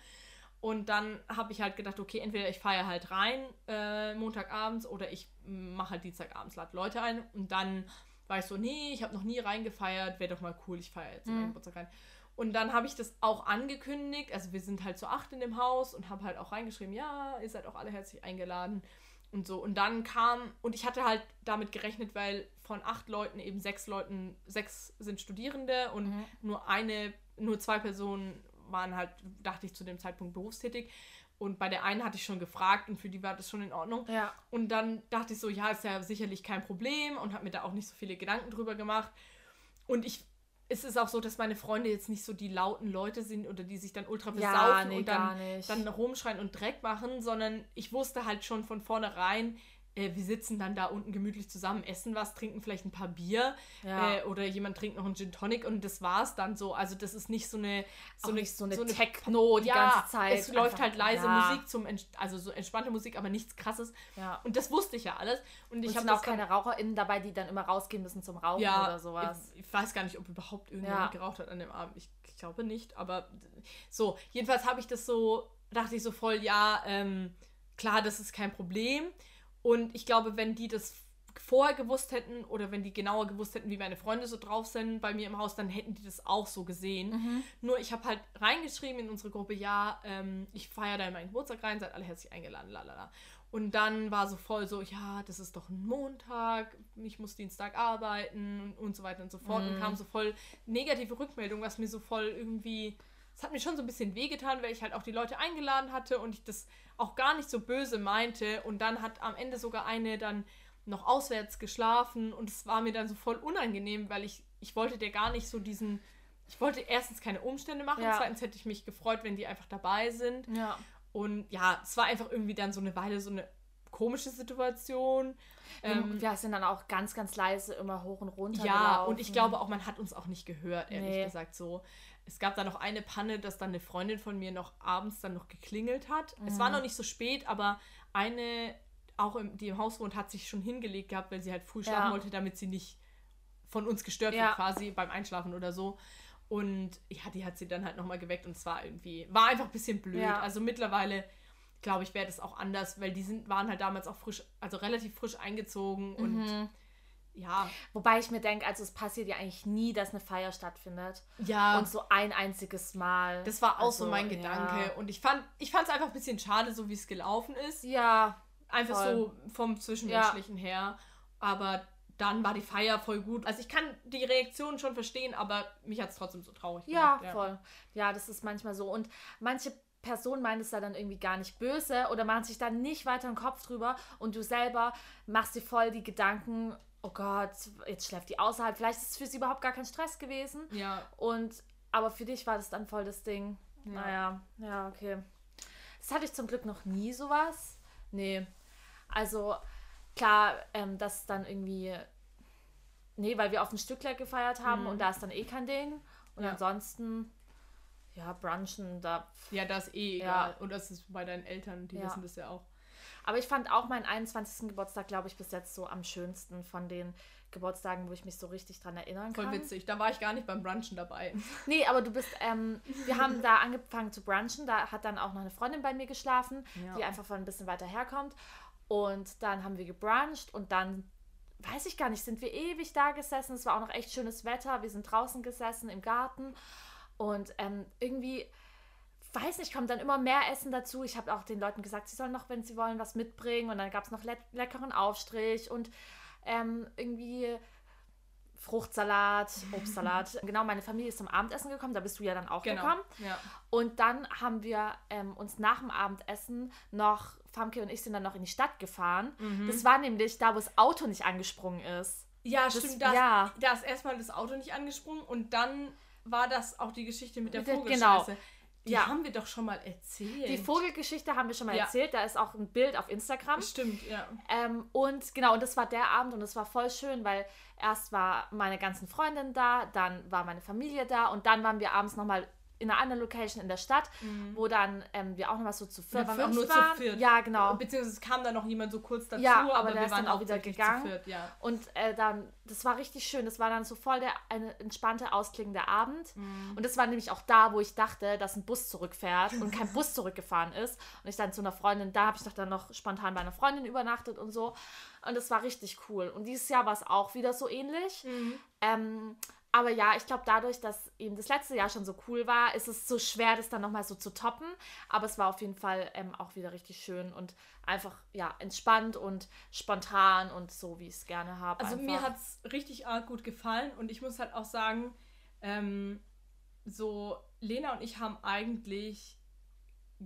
Und dann habe ich halt gedacht, okay, entweder ich feiere halt rein äh, Montagabends oder ich mache halt Dienstagabends, lade Leute ein. Und dann war ich so, nee, ich habe noch nie reingefeiert, wäre doch mal cool, ich feiere jetzt in meinen Mhm. Geburtstag rein. Und dann habe ich das auch angekündigt, also wir sind halt zu acht in dem Haus und habe halt auch reingeschrieben, ja, ihr seid auch alle herzlich eingeladen und so. Und dann kam, und ich hatte halt damit gerechnet, weil von acht Leuten eben sechs Leuten, sechs sind Studierende und Mhm. nur eine, nur zwei Personen waren halt, dachte ich, zu dem Zeitpunkt berufstätig. Und bei der einen hatte ich schon gefragt und für die war das schon in Ordnung. Ja. Und dann dachte ich so, ja, ist ja sicherlich kein Problem und habe mir da auch nicht so viele Gedanken drüber gemacht. Und ich, es ist auch so, dass meine Freunde jetzt nicht so die lauten Leute sind oder die sich dann ultra Ja, besaufen nee, und dann, dann rumschreien und Dreck machen, sondern ich wusste halt schon von vornherein, äh, wir sitzen dann da unten gemütlich zusammen, essen was, trinken vielleicht ein paar Bier Ja. äh, oder jemand trinkt noch einen Gin Tonic und das war's dann so. Also das ist nicht so eine Auch nicht so eine eine Techno die ganze Zeit. Es läuft halt leise ja. Musik zum also so entspannte Musik, aber nichts krasses. Ja. Und das wusste ich ja alles. Und ich habe auch keine RaucherInnen dabei, die dann immer rausgehen müssen zum Rauchen ja, oder sowas. Ich, ich weiß gar nicht, ob überhaupt irgendjemand Ja. geraucht hat an dem Abend. Ich, ich glaube nicht, aber so. Jedenfalls habe ich das so, dachte ich so voll, ja, ähm, klar, das ist kein Problem. Und ich glaube, wenn die das vorher gewusst hätten oder wenn die genauer gewusst hätten, wie meine Freunde so drauf sind bei mir im Haus, dann hätten die das auch so gesehen. Mhm. Nur ich habe halt reingeschrieben in unsere Gruppe, ja, ähm, ich feiere da in meinen Geburtstag rein, seid alle herzlich eingeladen, lalala. Und dann war so voll so, ja, das ist doch ein Montag, ich muss Dienstag arbeiten und, und so weiter und so fort. Und Mhm. kam so voll negative Rückmeldung, was mir so voll irgendwie, es hat mir schon so ein bisschen wehgetan, weil ich halt auch die Leute eingeladen hatte und ich das auch gar nicht so böse meinte. Und dann hat am Ende sogar eine dann noch auswärts geschlafen und es war mir dann so voll unangenehm, weil ich, ich wollte dir gar nicht so diesen, ich wollte erstens keine Umstände machen, Ja. zweitens hätte ich mich gefreut, wenn die einfach dabei sind. Ja. Und ja, es war einfach irgendwie dann so eine Weile so eine komische Situation. Ähm, wir sind dann auch ganz, ganz leise immer hoch und runter. ja, gelaufen. und ich glaube auch, man hat uns auch nicht gehört, ehrlich Nee. gesagt so. Es gab da noch eine Panne, dass dann eine Freundin von mir noch abends dann noch geklingelt hat. Es Mhm. war noch nicht so spät, aber eine, auch im, die im Haus wohnt, hat sich schon hingelegt gehabt, weil sie halt früh schlafen Ja. wollte, damit sie nicht von uns gestört Ja. wird, quasi beim Einschlafen oder so. Und ja, die hat sie dann halt nochmal geweckt und es war irgendwie, war einfach ein bisschen blöd. Ja. Also mittlerweile, glaube ich, wäre das auch anders, weil die sind, waren halt damals auch frisch, also relativ frisch eingezogen und Mhm. Ja, Wobei ich mir denke, also es passiert ja eigentlich nie, dass eine Feier stattfindet. ja. Und so ein einziges Mal. Das war auch so Also, mein Gedanke. Ja, Und ich fand ich es einfach ein bisschen schade, so wie es gelaufen ist. ja Einfach voll. so vom Zwischenmenschlichen her. Aber dann war die Feier voll gut. Also ich kann die Reaktion schon verstehen, aber mich hat es trotzdem so traurig Ja, gemacht. voll. Ja, das ist manchmal so. Und manche Personen meinen es da dann irgendwie gar nicht böse oder machen sich dann nicht weiter den Kopf drüber und du selber machst dir voll die Gedanken, oh Gott, jetzt schläft die außerhalb. Vielleicht ist es für sie überhaupt gar kein Stress gewesen. Ja, Und aber für dich war das dann voll das Ding. Ja. Naja, ja, okay. Das hatte ich zum Glück noch nie sowas. Nee. Also klar, ähm, dass dann irgendwie. Nee, weil wir auf ein Stückler gefeiert haben Mhm. und da ist dann eh kein Ding. Und Ja. ansonsten, ja, brunchen, da. ja, das ist eh Ja. egal. Und das ist bei deinen Eltern, die Ja. wissen das ja auch. Aber ich fand auch meinen 21. Geburtstag, glaube ich, bis jetzt so am schönsten von den Geburtstagen, wo ich mich so richtig dran erinnern kann. Voll witzig. Da war ich gar nicht beim Brunchen dabei. [LAUGHS] Nee, aber du bist, ähm, wir haben da angefangen zu brunchen. Da hat dann auch noch eine Freundin bei mir geschlafen, Ja. die einfach von ein bisschen weiter herkommt. Und dann haben wir gebruncht und dann, weiß ich gar nicht, sind wir ewig da gesessen. Es war auch noch echt schönes Wetter. Wir sind draußen gesessen im Garten. Und ähm, irgendwie, weiß nicht, kommt dann immer mehr Essen dazu. Ich habe auch den Leuten gesagt, sie sollen noch, wenn sie wollen, was mitbringen. Und dann gab es noch le leckeren Aufstrich und ähm, irgendwie Fruchtsalat, [LAUGHS] Obstsalat. genau, meine Familie ist zum Abendessen gekommen, da bist du ja dann auch Genau. gekommen. Ja. Und dann haben wir ähm, uns nach dem Abendessen noch, Famke und ich sind dann noch in die Stadt gefahren. Mhm. Das war nämlich da, wo das Auto nicht angesprungen ist. Ja, Das- stimmt. Da, ja. da ist erstmal das Auto nicht angesprungen und dann war das auch die Geschichte mit der Mit der- Vogelscheiße. genau. Die Ja. haben wir doch schon mal erzählt. Die Vogelgeschichte haben wir schon mal Ja. erzählt, da ist auch ein Bild auf Instagram. Stimmt, ja. Ähm, und genau, und das war der Abend und es war voll schön, weil erst war meine ganzen Freundinnen da, dann war meine Familie da und dann waren wir abends nochmal in einer anderen Location in der Stadt, wo dann ähm, wir auch nochmal so zu viert, waren auch nur zu waren. viert. Ja, genau. Beziehungsweise es kam dann noch jemand so kurz dazu, Ja, aber, aber wir waren auch wieder gegangen. zu viert, ja. Und äh, dann, das war richtig schön. Das war dann so voll der eine entspannte, ausklingende Abend. Mhm. Und das war nämlich auch da, wo ich dachte, dass ein Bus zurückfährt und kein Bus zurückgefahren ist. Und ich dann zu einer Freundin, da habe ich doch dann noch spontan bei einer Freundin übernachtet und so. Und das war richtig cool. Und dieses Jahr war es auch wieder so ähnlich. Mhm. Ähm, aber ja, ich glaube, dadurch, dass eben das letzte Jahr schon so cool war, ist es so schwer, das dann nochmal so zu toppen. Aber es war auf jeden Fall ähm, auch wieder richtig schön und einfach, ja, entspannt und spontan und so, wie ich es gerne habe. Also einfach. mir hat es richtig arg gut gefallen und ich muss halt auch sagen, ähm, so Lena und ich haben eigentlich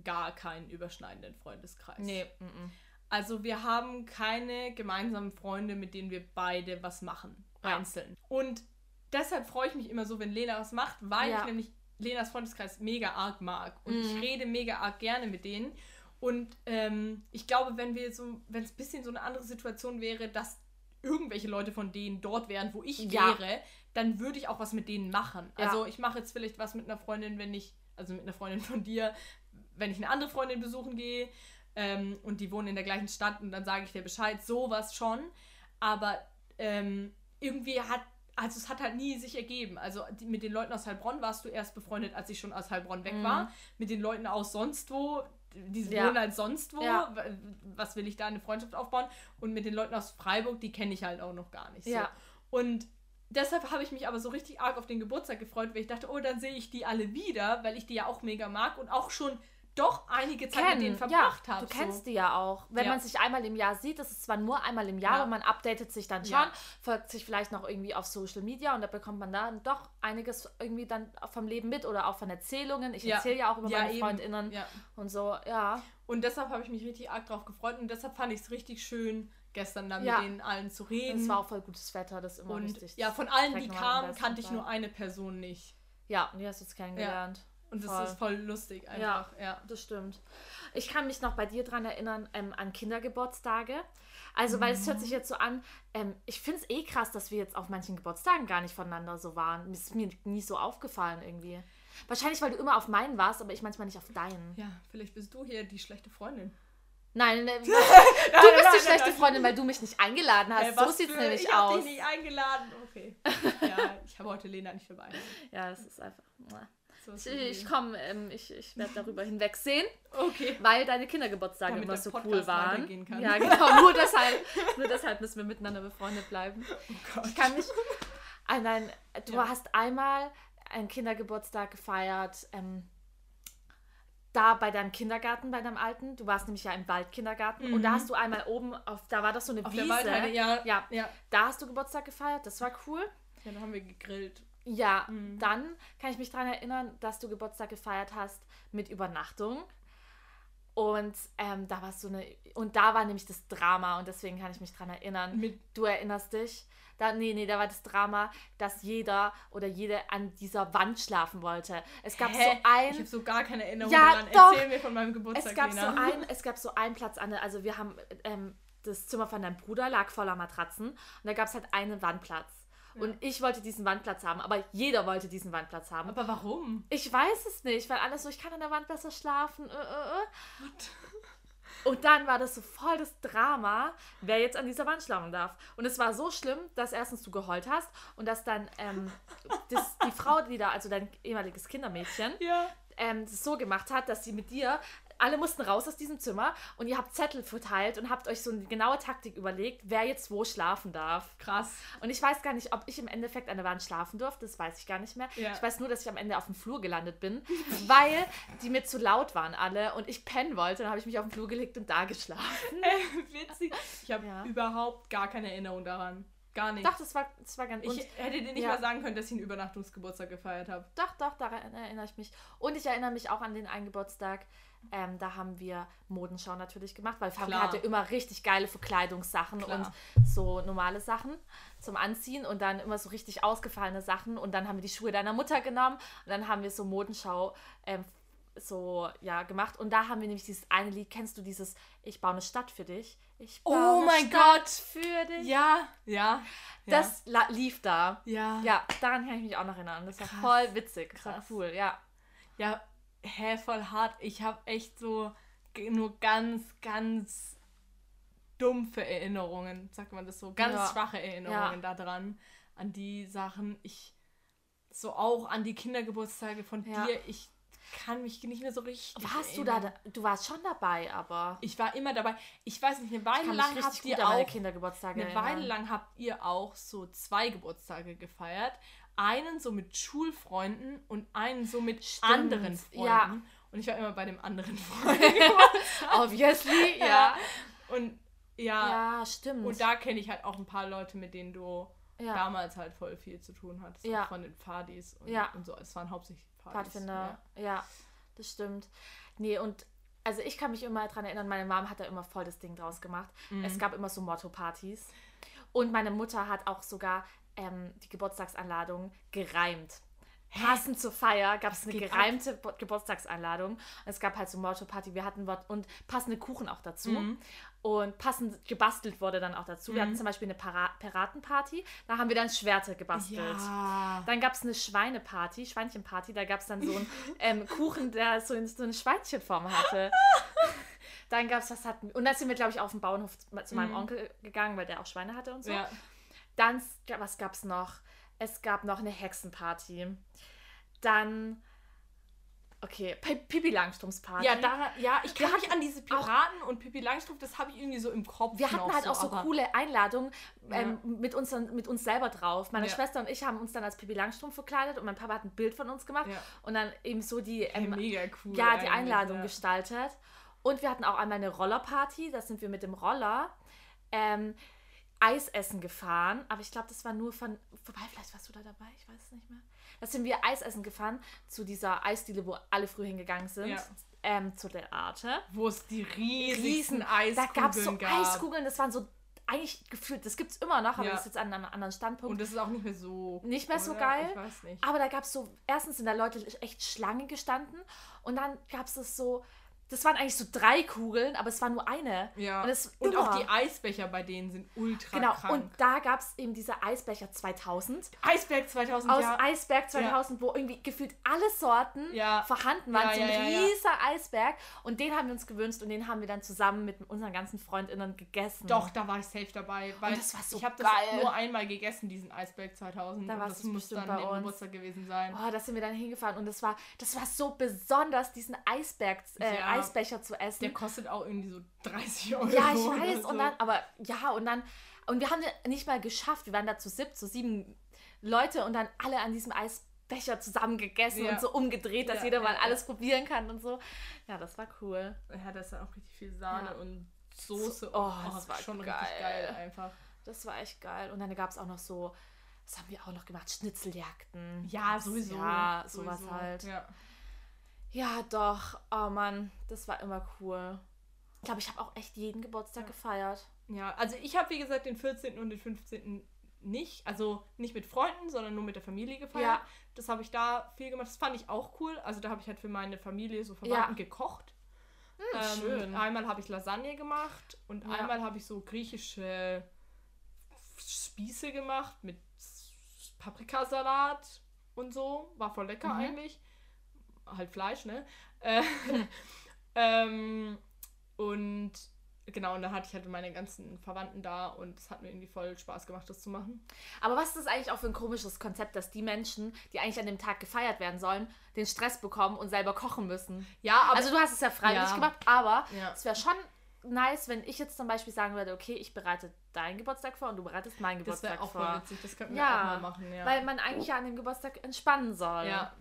gar keinen überschneidenden Freundeskreis. Nee, mm, mm. Also wir haben keine gemeinsamen Freunde, mit denen wir beide was machen, Ja. einzeln. Und deshalb freue ich mich immer so, wenn Lena was macht, weil Ja. ich nämlich Lenas Freundeskreis mega arg mag. Und Mhm. ich rede mega arg gerne mit denen. Und ähm, ich glaube, wenn wir so, wenn es ein bisschen so eine andere Situation wäre, dass irgendwelche Leute von denen dort wären, wo ich Ja. wäre, dann würde ich auch was mit denen machen. Ja. Also ich mache jetzt vielleicht was mit einer Freundin, wenn ich, also mit einer Freundin von dir, wenn ich eine andere Freundin besuchen gehe ähm, und die wohnen in der gleichen Stadt und dann sage ich dir Bescheid, sowas schon. Aber ähm, irgendwie hat, also es hat halt nie sich ergeben. Also die, mit den Leuten aus Heilbronn warst du erst befreundet, als ich schon aus Heilbronn weg Mhm. war. Mit den Leuten aus sonst wo, die Ja. wohnen halt sonst wo. Ja. wa- Was will ich da eine Freundschaft aufbauen? Und mit den Leuten aus Freiburg, die kenne ich halt auch noch gar nicht. So. Ja. Und deshalb habe ich mich aber so richtig arg auf den Geburtstag gefreut, weil ich dachte, oh, dann sehe ich die alle wieder, weil ich die ja auch mega mag und auch schon doch einige Zeit mit denen verbracht ja, habe. Du kennst so. die ja auch. Wenn Ja. man sich einmal im Jahr sieht, das ist zwar nur einmal im Jahr, Ja. aber man updatet sich dann schon, Ja. folgt sich vielleicht noch irgendwie auf Social Media und da bekommt man dann doch einiges irgendwie dann vom Leben mit oder auch von Erzählungen. Ich erzähle ja auch über meine eben. FreundInnen und so, ja. Und deshalb habe ich mich richtig arg drauf gefreut und deshalb fand ich es richtig schön, gestern dann Ja. mit denen allen zu Und reden. es war auch voll gutes Wetter, das ist immer und richtig. ja, von allen, die kamen, kannte ich nur eine Person nicht. Ja, und die hast du jetzt kennengelernt. Und das Voll. ist voll lustig einfach. Ja. Das stimmt. Ich kann mich noch bei dir dran erinnern ähm, an Kindergeburtstage. Also, weil es hört Mhm. sich jetzt so an, ähm, ich finde es eh krass, dass wir jetzt auf manchen Geburtstagen gar nicht voneinander so waren. Das ist mir nie so aufgefallen irgendwie. Wahrscheinlich, weil du immer auf meinen warst, aber ich manchmal nicht auf deinen. ja, vielleicht bist du hier die schlechte Freundin. Nein, [LAUGHS] ne, du bist nein, die nein, schlechte nein. Freundin, weil du mich nicht eingeladen hast. So sieht es für- nämlich ich hab aus. dich nicht eingeladen. Okay. [LAUGHS] ja, ich habe heute Lena nicht dabei. Ja, es ist einfach. So Ich, ich komme, ähm, ich, ich werde darüber hinwegsehen. Okay. Weil deine Kindergeburtstage Damit immer so cool waren. Ja, genau. [LAUGHS] Nur deshalb, nur deshalb müssen wir miteinander befreundet bleiben. Oh Gott. Ich kann mich an dein, du Ja. hast einmal einen Kindergeburtstag gefeiert, ähm, da bei deinem Kindergarten, bei deinem Alten. Du warst nämlich ja im Waldkindergarten und da Mhm. hast du einmal oben auf, da war das so eine Auf Wiese. der Waldheide, ja. Ja, Ja. da hast du Geburtstag gefeiert, das war cool. Ja, dann haben wir gegrillt. Ja, Mhm. dann kann ich mich daran erinnern, dass du Geburtstag gefeiert hast mit Übernachtung. Und ähm, da war so eine. Und da war nämlich das Drama und deswegen kann ich mich daran erinnern. Mit Du erinnerst dich? Da, nee, nee, da war das Drama, dass jeder oder jede an dieser Wand schlafen wollte. Es gab Hä? so Ich ein. habe so gar keine Erinnerung Ja, daran. doch. Erzähl mir von meinem Geburtstag, Es gab, so [LAUGHS] ein, es gab so einen Platz an der, also wir haben, ähm, das Zimmer von deinem Bruder lag voller Matratzen und da gab es halt einen Wandplatz. Und ich wollte diesen Wandplatz haben, aber jeder wollte diesen Wandplatz haben. Aber warum? Ich weiß es nicht, weil alles so, ich kann an der Wand besser schlafen. Äh, äh, äh. Und dann war das so voll das Drama, wer jetzt an dieser Wand schlafen darf. Und es war so schlimm, dass erstens du geheult hast und dass dann ähm, das, die Frau, die da, also dein ehemaliges Kindermädchen, Ja. ähm, das so gemacht hat, dass sie mit dir, alle mussten raus aus diesem Zimmer und ihr habt Zettel verteilt und habt euch so eine genaue Taktik überlegt, wer jetzt wo schlafen darf. Krass. Und ich weiß gar nicht, ob ich im Endeffekt an der Wand schlafen durfte, das weiß ich gar nicht mehr. Ja. Ich weiß nur, dass ich am Ende auf dem Flur gelandet bin, [LAUGHS] weil die mir zu laut waren alle und ich pennen wollte. Dann habe ich mich auf den Flur gelegt und da geschlafen. [LAUGHS] Witzig. Ich habe Ja. überhaupt gar keine Erinnerung daran. Gar nicht. Doch, das war, das war ganz... ich hätte dir nicht ja. mal sagen können, dass ich einen Übernachtungsgeburtstag gefeiert habe. Doch, doch, daran erinnere ich mich. Und ich erinnere mich auch an den einen Geburtstag. Ähm, da haben wir Modenschau natürlich gemacht, weil Famke Klar. hatte immer richtig geile Verkleidungssachen Klar. und so normale Sachen zum Anziehen und dann immer so richtig ausgefallene Sachen. Und dann haben wir die Schuhe deiner Mutter genommen und dann haben wir so Modenschau ähm, so ja gemacht. Und da haben wir nämlich dieses eine Lied, kennst du dieses Ich baue eine Stadt für dich? Ich Oh baue eine mein Stadt Gott. für dich. Ja, ja. Das la- lief da. ja. Ja, daran kann ich mich auch noch erinnern. Das war Krass. voll witzig. Das war Krass. cool, ja. Ja, hä, voll hart. Ich habe echt so nur ganz, ganz dumpfe Erinnerungen, sagt man das so, ganz Ja. schwache Erinnerungen daran, an die Sachen. Ich, so auch an die Kindergeburtstage von Ja. dir, ich kann mich nicht mehr so richtig Warst du da, erinnern. du warst schon dabei, aber Ich war immer dabei. Ich weiß nicht, eine Weile lang habt ihr auch Kindergeburtstage Eine erinnern. Weile lang habt ihr auch so zwei Geburtstage gefeiert. Einen so mit Schulfreunden und einen so mit Stimmt, anderen Freunden. ja. Und ich war immer bei dem anderen [LAUGHS] Freund. [LAUGHS] Obviously, ja. Und ja, Ja, stimmt. und da kenne ich halt auch ein paar Leute, mit denen du ja. damals halt voll viel zu tun hattest. Ja. Von den Partys und, Ja. und so. Es waren hauptsächlich Partys. Pfadfinder, ja. das stimmt. Nee, und also ich kann mich immer daran erinnern, meine Mom hat da immer voll das Ding draus gemacht. Mhm. Es gab immer so Motto-Partys. Und meine Mutter hat auch sogar ähm, die Geburtstagsanladung gereimt. Passend zur Feier gab es eine ab? gereimte Bo- Geburtstagsanladung. Es gab halt so Motto-Party, wir hatten Wort und passende Kuchen auch dazu. Mhm. Und passend gebastelt wurde dann auch dazu. Wir hatten zum Beispiel eine Para Piratenparty, da haben wir dann Schwerter gebastelt. Ja. Dann gab es eine Schweineparty, Schweinchenparty, da gab es dann so einen ähm, Kuchen, der so, in, so eine Schweinchenform hatte. [LAUGHS] Dann gab es, was hatten Und dann sind wir, glaube ich, auf den Bauernhof zu meinem Mhm. Onkel gegangen, weil der auch Schweine hatte und so. ja. Dann, was gab es noch? Es gab noch eine Hexenparty. Dann, okay, Pippi Langstrumpfs Party. Ja, da, ja, ich kann mich an diese Piraten und Pippi Langstrumpf, das habe ich irgendwie so im Kopf. Wir hatten halt auch so coole Einladungen ähm, mit, uns, mit uns selber drauf. Meine Ja. Schwester und ich haben uns dann als Pippi Langstrumpf verkleidet und mein Papa hat ein Bild von uns gemacht Ja. und dann eben so die, ähm, mega cool. ja, die Einladung gestaltet. Und wir hatten auch einmal eine Rollerparty, da sind wir mit dem Roller ähm, Eis essen gefahren, aber ich glaube, das war nur von, vorbei, vielleicht warst du da dabei, ich weiß es nicht mehr. Da sind wir Eis essen gefahren zu dieser Eisdiele, wo alle früh hingegangen sind, Ja. ähm, zu der Arte. Wo es die riesen Riesen, Eiskugeln da gab es so gab. Eiskugeln, das waren so eigentlich gefühlt, das gibt es immer noch, aber Ja. das ist jetzt an einem anderen Standpunkt. Und das ist auch nicht mehr so. Nicht mehr so oder? geil? Ich weiß nicht. Aber da gab es so, erstens sind da Leute echt Schlange gestanden und dann gab es das so, das waren eigentlich so drei Kugeln, aber es war nur eine. Ja. Und, es Und auch die Eisbecher bei denen sind ultra Genau, krank. und da gab es eben diese Eisbecher 2000 Eisberg 2000 aus ja. Eisberg 2000, wo irgendwie gefühlt alle Sorten Ja. vorhanden waren. Ja, so ein ja, ja, ja. riesiger Eisberg. Und den haben wir uns gewünscht und den haben wir dann zusammen mit unseren ganzen FreundInnen gegessen. Doch, da war ich safe dabei. Weil das war so ich habe das nur einmal gegessen, diesen Eisberg 2000. Da und das muss dann bei uns. Geburtstag gewesen sein. Oh, da sind wir dann hingefahren und das war, das war so besonders, diesen Eisberg, äh, Ja. Eisbecher zu essen. Der kostet auch irgendwie so 30 Euro. Ja, ich weiß. so. Und dann, aber ja, und dann, und wir haben ja nicht mal geschafft. Wir waren da zu sieb, zu sieben Leute und dann alle an diesem Eisbecher zusammen gegessen Ja. und so umgedreht, dass Ja, jeder mal alles probieren kann und so. Ja, das war cool. Ja, da ist ja auch richtig viel Sahne und Soße. So- oh, das war schon geil. richtig geil einfach. Das war echt geil. Und dann gab es auch noch so, was haben wir auch noch gemacht? Schnitzeljagden. Ja, Das- sowieso. Ja, sowas sowieso. halt. Ja. Ja, doch. Oh Mann, das war immer cool. Ich glaube, ich habe auch echt jeden Geburtstag gefeiert. ja, also ich habe wie gesagt den 14. und den 15. nicht, also nicht mit Freunden, sondern nur mit der Familie gefeiert. Ja. Das habe ich da viel gemacht. Das fand ich auch cool. Also da habe ich halt für meine Familie so Verwandten Ja. gekocht. Hm, Ähm, schön. Einmal habe ich Lasagne gemacht und Ja. einmal habe ich so griechische Spieße gemacht mit Paprikasalat und so. War voll lecker Mhm. eigentlich. Halt Fleisch, ne? Äh, [LAUGHS] ähm, Und genau, und da hatte ich halt meine ganzen Verwandten da und es hat mir irgendwie voll Spaß gemacht, das zu machen. Aber was ist das eigentlich auch für ein komisches Konzept, dass die Menschen, die eigentlich an dem Tag gefeiert werden sollen, den Stress bekommen und selber kochen müssen? Ja, aber. Also du hast es ja freiwillig Ja. gemacht, aber Ja. es wäre schon nice, wenn ich jetzt zum Beispiel sagen würde, okay, ich bereite deinen Geburtstag vor und du bereitest meinen das wäre Geburtstag auch voll vor. witzig, das könnten wir Ja, auch mal machen, ja. Weil man eigentlich ja an dem Geburtstag entspannen soll. Ja.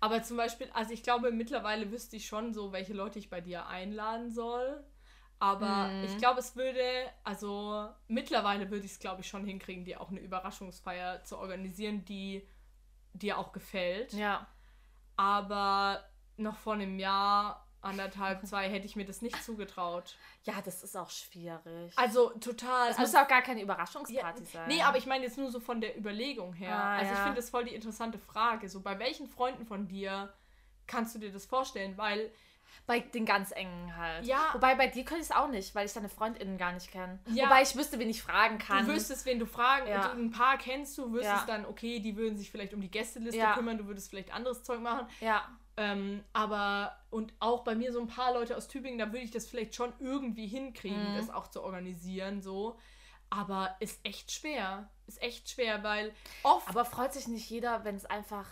Aber zum Beispiel, also ich glaube, mittlerweile wüsste ich schon so, welche Leute ich bei dir einladen soll. Aber Mhm. ich glaube, es würde, also mittlerweile würde ich es, glaube ich, schon hinkriegen, dir auch eine Überraschungsfeier zu organisieren, die dir auch gefällt. Ja. Aber noch vor einem Jahr, anderthalb, zwei, hätte ich mir das nicht zugetraut. Ja, das ist auch schwierig. Also total. es also, muss auch gar keine ja, Überraschungsparty sein. Nee, aber ich meine jetzt nur so von der Überlegung her. Ah, also ich ja. finde das voll die interessante Frage. So, bei welchen Freunden von dir kannst du dir das vorstellen? Weil Bei den ganz engen halt. Ja. Wobei bei dir könnte ich es auch nicht, weil ich deine FreundInnen gar nicht kenne. Ja. Wobei ich wüsste, wen ich fragen kann. Du wüsstest, wen du fragen, Ja. du, ein paar kennst du, wüsstest Ja. dann, okay, die würden sich vielleicht um die Gästeliste Ja. kümmern, du würdest vielleicht anderes Zeug machen. ja. Ähm, aber, und auch bei mir so ein paar Leute aus Tübingen, da würde ich das vielleicht schon irgendwie hinkriegen, Mhm. das auch zu organisieren, so. Aber ist echt schwer. Ist echt schwer, weil oft. Aber freut sich nicht jeder, wenn es einfach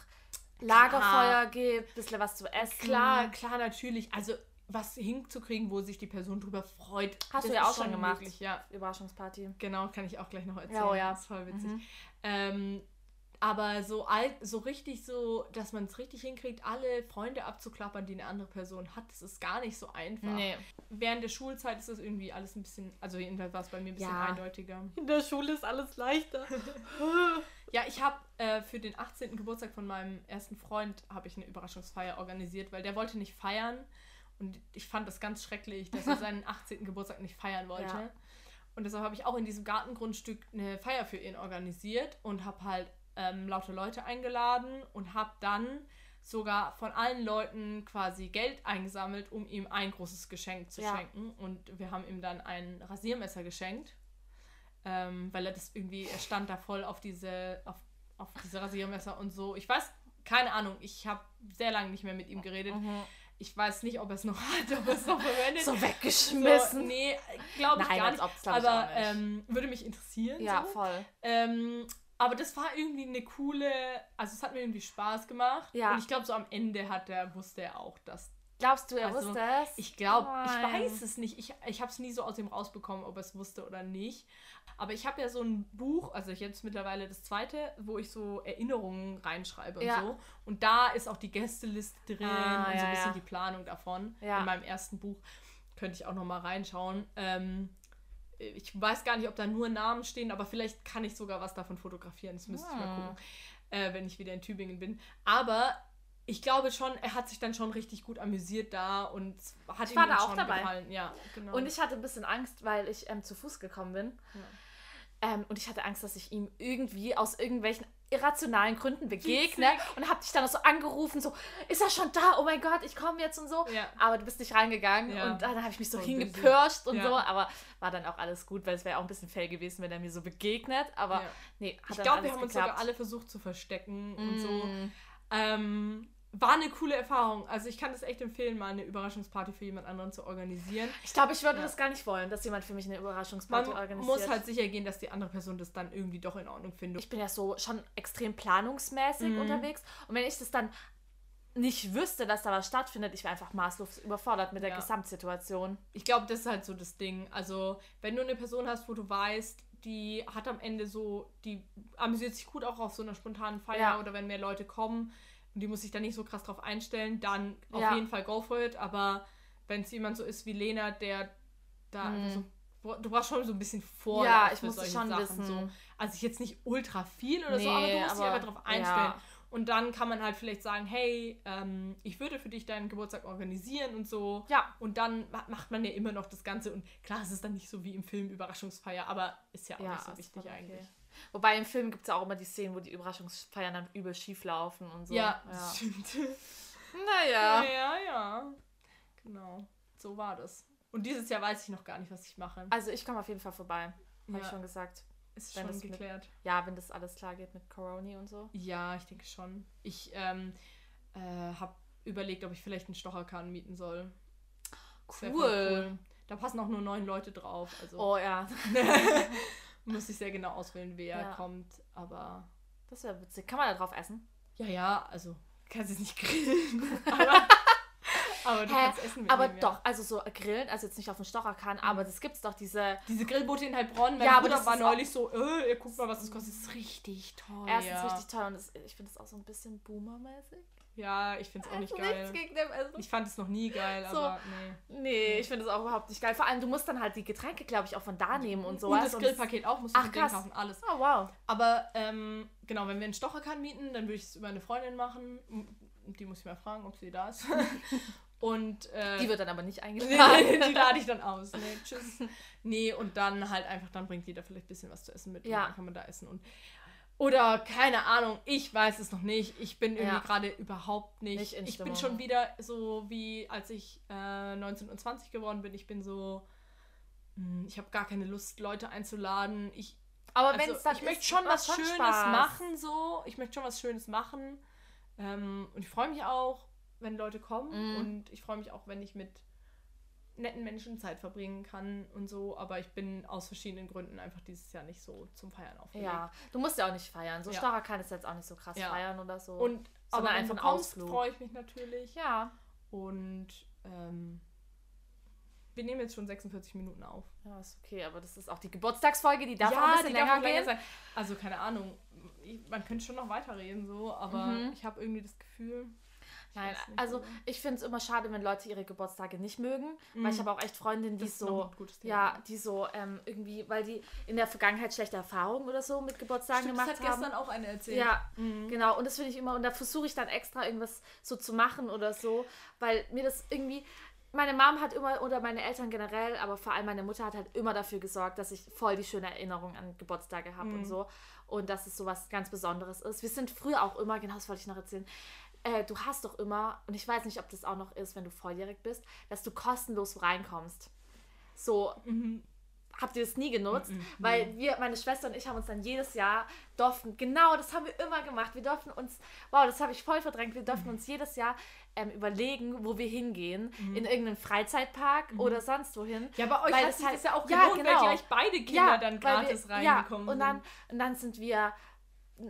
Lagerfeuer gibt, bisschen was zu essen? klar, klar, natürlich. Also, was hinzukriegen, wo sich die Person drüber freut. Hast du das ja ist auch schon gemacht. möglich, ja. Überraschungsparty. Genau, kann ich auch gleich noch erzählen. Ja, oh ja. Das ist voll witzig. Mhm. Ähm, aber so alt, so richtig so, dass man es richtig hinkriegt, alle Freunde abzuklappern, die eine andere Person hat, das ist gar nicht so einfach. Nee. Während der Schulzeit ist das irgendwie alles ein bisschen, also jedenfalls war es bei mir ein bisschen Ja. eindeutiger. In der Schule ist alles leichter. [LAUGHS] Ja, ich habe äh, für den 18. Geburtstag von meinem ersten Freund habe ich eine Überraschungsfeier organisiert, weil der wollte nicht feiern und ich fand das ganz schrecklich, dass er [LAUGHS] seinen 18. Geburtstag nicht feiern wollte. Ja. Und deshalb habe ich auch in diesem Gartengrundstück eine Feier für ihn organisiert und habe halt ähm, lauter Leute eingeladen und habe dann sogar von allen Leuten quasi Geld eingesammelt, um ihm ein großes Geschenk zu Ja. schenken. Und wir haben ihm dann ein Rasiermesser geschenkt, ähm, weil er das irgendwie, er stand da voll auf diese, auf, auf diese Rasiermesser und so. Ich weiß, keine Ahnung, ich habe sehr lange nicht mehr mit ihm geredet. Mhm. Ich weiß nicht, ob er es noch [LAUGHS] hat, ob er es noch verwendet. So weggeschmissen. So, nee, glaube ich Nein, gar nicht. ob, glaub ich aber nicht. ähm, würde mich interessieren. Ja, so. voll. Ähm, aber das war irgendwie eine coole, also es hat mir irgendwie Spaß gemacht. Ja. Und ich glaube, so am Ende hat er, wusste er auch, dass. Glaubst du, er Also, wusste es? Ich glaube, ich weiß es nicht. Ich, ich habe es nie so aus ihm rausbekommen, ob er es wusste oder nicht. Aber ich habe ja so ein Buch, also jetzt mittlerweile das zweite, wo ich so Erinnerungen reinschreibe und Ja. so. Und da ist auch die Gästeliste drin Ah, und so ja, ein bisschen ja. die Planung davon. In meinem ersten Buch könnte ich auch noch mal reinschauen. Ähm, ich weiß gar nicht, ob da nur Namen stehen, aber vielleicht kann ich sogar was davon fotografieren. Das müsste ich mal Hm. gucken, äh, wenn ich wieder in Tübingen bin. Aber ich glaube schon, er hat sich dann schon richtig gut amüsiert da und hat Ich ihm war dann da auch schon dabei. gefallen. Ja, genau. Und ich hatte ein bisschen Angst, weil ich ähm, zu Fuß gekommen bin. Ähm, und ich hatte Angst, dass ich ihm irgendwie aus irgendwelchen irrationalen Gründen begegne. Und hab dich dann auch so angerufen, so, ist er schon da? Oh mein Gott, ich komme jetzt und so. Ja. Aber du bist nicht reingegangen. Ja. Und dann habe ich mich so Voll hingepirscht und Ja. so. Aber war dann auch alles gut, weil es wäre auch ein bisschen fail gewesen, wenn er mir so begegnet. Aber Ja. nee, hat ich glaube, wir haben uns geklappt. sogar alle versucht zu verstecken und so. Mm. Ähm, war eine coole Erfahrung. Also ich kann das echt empfehlen, mal eine Überraschungsparty für jemand anderen zu organisieren. Ich glaube, ich würde Ja. das gar nicht wollen, dass jemand für mich eine Man Überraschungsparty organisiert. muss halt sicher gehen, dass die andere Person das dann irgendwie doch in Ordnung findet. ich bin ja so schon extrem planungsmäßig Mhm. unterwegs. Und wenn ich das dann nicht wüsste, dass da was stattfindet, ich wäre einfach maßlos überfordert mit der Ja. Gesamtsituation. Ich glaube, das ist halt so das Ding. Also, wenn du eine Person hast, wo du weißt, die hat am Ende so, die amüsiert sich gut auch auf so einer spontanen Feier Ja. oder wenn mehr Leute kommen und die muss sich da nicht so krass drauf einstellen, dann auf Ja. jeden Fall go for it. Aber wenn es jemand so ist wie Lena, der da Mhm. so, du brauchst schon so ein bisschen vor. ja, ich musste schon wissen. So. Also ich jetzt nicht ultra viel oder so, Nee, aber du musst dich aber- einfach drauf einstellen. ja. Und dann kann man halt vielleicht sagen, hey, ähm, ich würde für dich deinen Geburtstag organisieren und so. Ja. Und dann ma- macht man ja immer noch das Ganze. Und klar, es ist dann nicht so wie im Film Überraschungsfeier, aber ist ja auch Ja, nicht so wichtig voll okay. Wobei im Film gibt es ja auch immer die Szenen, wo die Überraschungsfeiern dann übel schief laufen und so. Ja, ja. das stimmt. [LAUGHS] Naja. ja, ja. Genau. So war das. Und dieses Jahr weiß ich noch gar nicht, was ich mache. Also ich komme auf jeden Fall vorbei. Habe Ja. ich schon gesagt. Ist wenn schon das mit- geklärt. Ja, wenn das alles klar geht mit Corona und so. Ja, ich denke schon. Ich ähm, äh, habe überlegt, ob ich vielleicht einen Stocherkahn mieten soll. Voll Cool. Da passen auch nur neun Leute drauf. Also Oh ja, [LAUGHS] [LAUGHS] muss ich sehr genau auswählen, wer Ja. kommt. Aber das wäre witzig. Kann man da drauf essen? ja, ja, also kannst jetzt nicht grillen. [LAUGHS] aber, aber du Hä? kannst essen Aber mitnehmen, ja. doch, also so grillen, also jetzt nicht auf den Stocherkahn, aber das gibt's doch diese. Diese Grillboote in Heilbronn, mein Ja, aber Bruder das war neulich so, äh, ihr guckt mal, was das kostet. Das ist richtig teuer. Erstens richtig teuer und das, ich finde das auch so ein bisschen boomermäßig. Ja, ich finde es auch nicht Also geil. Gegen den, also Ich fand es noch nie geil, So. aber nee. Nee, ich finde das auch überhaupt nicht geil. Vor allem, du musst dann halt die Getränke, glaube ich, auch von da nehmen und so. Und das Grillpaket auch, musst du Ach, krass. kaufen, alles. Oh, wow. Aber ähm, genau, wenn wir einen Stocherkahn mieten, dann würde ich es über eine Freundin machen. Die muss ich mal fragen, ob sie da ist. [LAUGHS] Und äh, Die wird dann aber nicht nee, eingeladen. [LAUGHS] die lade ich dann aus. Nee, tschüss. [LAUGHS] Nee, und dann halt einfach, dann bringt jeder vielleicht ein bisschen was zu essen mit Ja. und dann kann man da essen. Und, oder keine Ahnung, ich weiß es noch nicht. Ich bin irgendwie Ja. gerade überhaupt nicht. Nicht ich bin schon wieder so wie als ich äh, 19 und 20 geworden bin. Ich bin so, hm, ich habe gar keine Lust, Leute einzuladen. Ich Aber also, wenn es dann ich möchte ist, schon macht's was Schönes Spaß. machen, so. Ich möchte schon was Schönes machen. Ähm, und ich freue mich auch, wenn Leute kommen. Mhm. Und ich freue mich auch, wenn ich mit netten Menschen Zeit verbringen kann und so. Aber ich bin aus verschiedenen Gründen einfach dieses Jahr nicht so zum Feiern aufgelegt. Ja, du musst ja auch nicht feiern. So Ja. Stocher kann es jetzt auch nicht so krass Ja. feiern oder so. Und aber wenn einfach du ein kommst, Ausflug. freue ich mich natürlich. ja. Und ähm, wir nehmen jetzt schon 46 Minuten auf. Ja, ist okay, aber das ist auch die Geburtstagsfolge, die darf auch ja, ein bisschen auch länger gehen. sein. Also keine Ahnung, ich, man könnte schon noch weiterreden so, aber Mhm. ich habe irgendwie das Gefühl. Ich Nein, nicht, also so. ich finde es immer schade, wenn Leute ihre Geburtstage nicht mögen, weil Mhm. ich habe auch echt Freundinnen, die so, ja, die so ähm, irgendwie, weil die in der Vergangenheit schlechte Erfahrungen oder so mit Geburtstagen Stimmt, gemacht das hat haben. gestern auch eine erzählt. Ja, Mhm. genau. Und das finde ich immer, und da versuche ich dann extra irgendwas so zu machen oder so, weil mir das irgendwie. Meine Mom hat immer, oder meine Eltern generell, aber vor allem meine Mutter hat halt immer dafür gesorgt, dass ich voll die schöne Erinnerung an Geburtstage habe und Mhm. so. Und dass es so was ganz Besonderes ist. Wir sind früher auch immer, genau das wollte ich noch erzählen, äh, du hast doch immer, und ich weiß nicht, ob das auch noch ist, wenn du volljährig bist, dass du kostenlos reinkommst. So, Mhm. habt ihr das nie genutzt? Mhm. Weil wir, meine Schwester und ich haben uns dann jedes Jahr durften, genau, das haben wir immer gemacht. Wir durften uns, wow, das habe ich voll verdrängt, wir Mhm. durften uns jedes Jahr ähm, überlegen, wo wir hingehen. In irgendeinen Freizeitpark oder sonst wohin. Mhm. Ja, bei euch Weil hat das halt- das ja auch ja, gelohnt, weil genau. ihr euch beide Kinder dann weil gratis wir, reingekommen ja, und dann, sind. und dann sind wir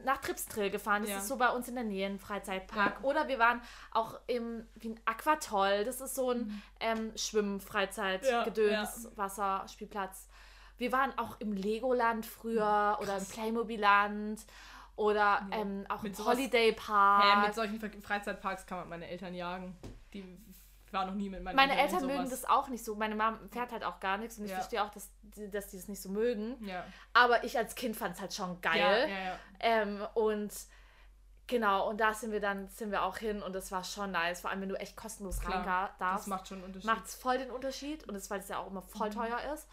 nach Tripstrill gefahren. Das Ja. ist so bei uns in der Nähe ein Freizeitpark. Ja. Oder wir waren auch im wie ein Aquatoll. Das ist so ein ähm, Schwimm-Freizeit-Gedöns, Mhm. Ja, Wasserspielplatz. Wir waren auch im Legoland früher oder im Playmobiland oder ähm, auch Mit im Holiday Hä, Park. mit solchen Freizeitparks kann man meine Eltern jagen. Die waren noch nie mit meinen Meine Eltern Eltern in mögen sowas. das auch nicht so. Meine Mom fährt halt auch gar nichts und ich Ja. verstehe auch, dass die, dass die es nicht so mögen. Ja. Aber ich als Kind fand es halt schon geil. Ja. Ähm, und genau, und da sind wir dann, sind wir auch hin und das war schon nice. Vor allem, wenn du echt kostenlos rein Klar, Das darfst, macht schon einen Unterschied. macht es voll den Unterschied. Und das, weil es ja auch immer voll Mhm. teuer ist.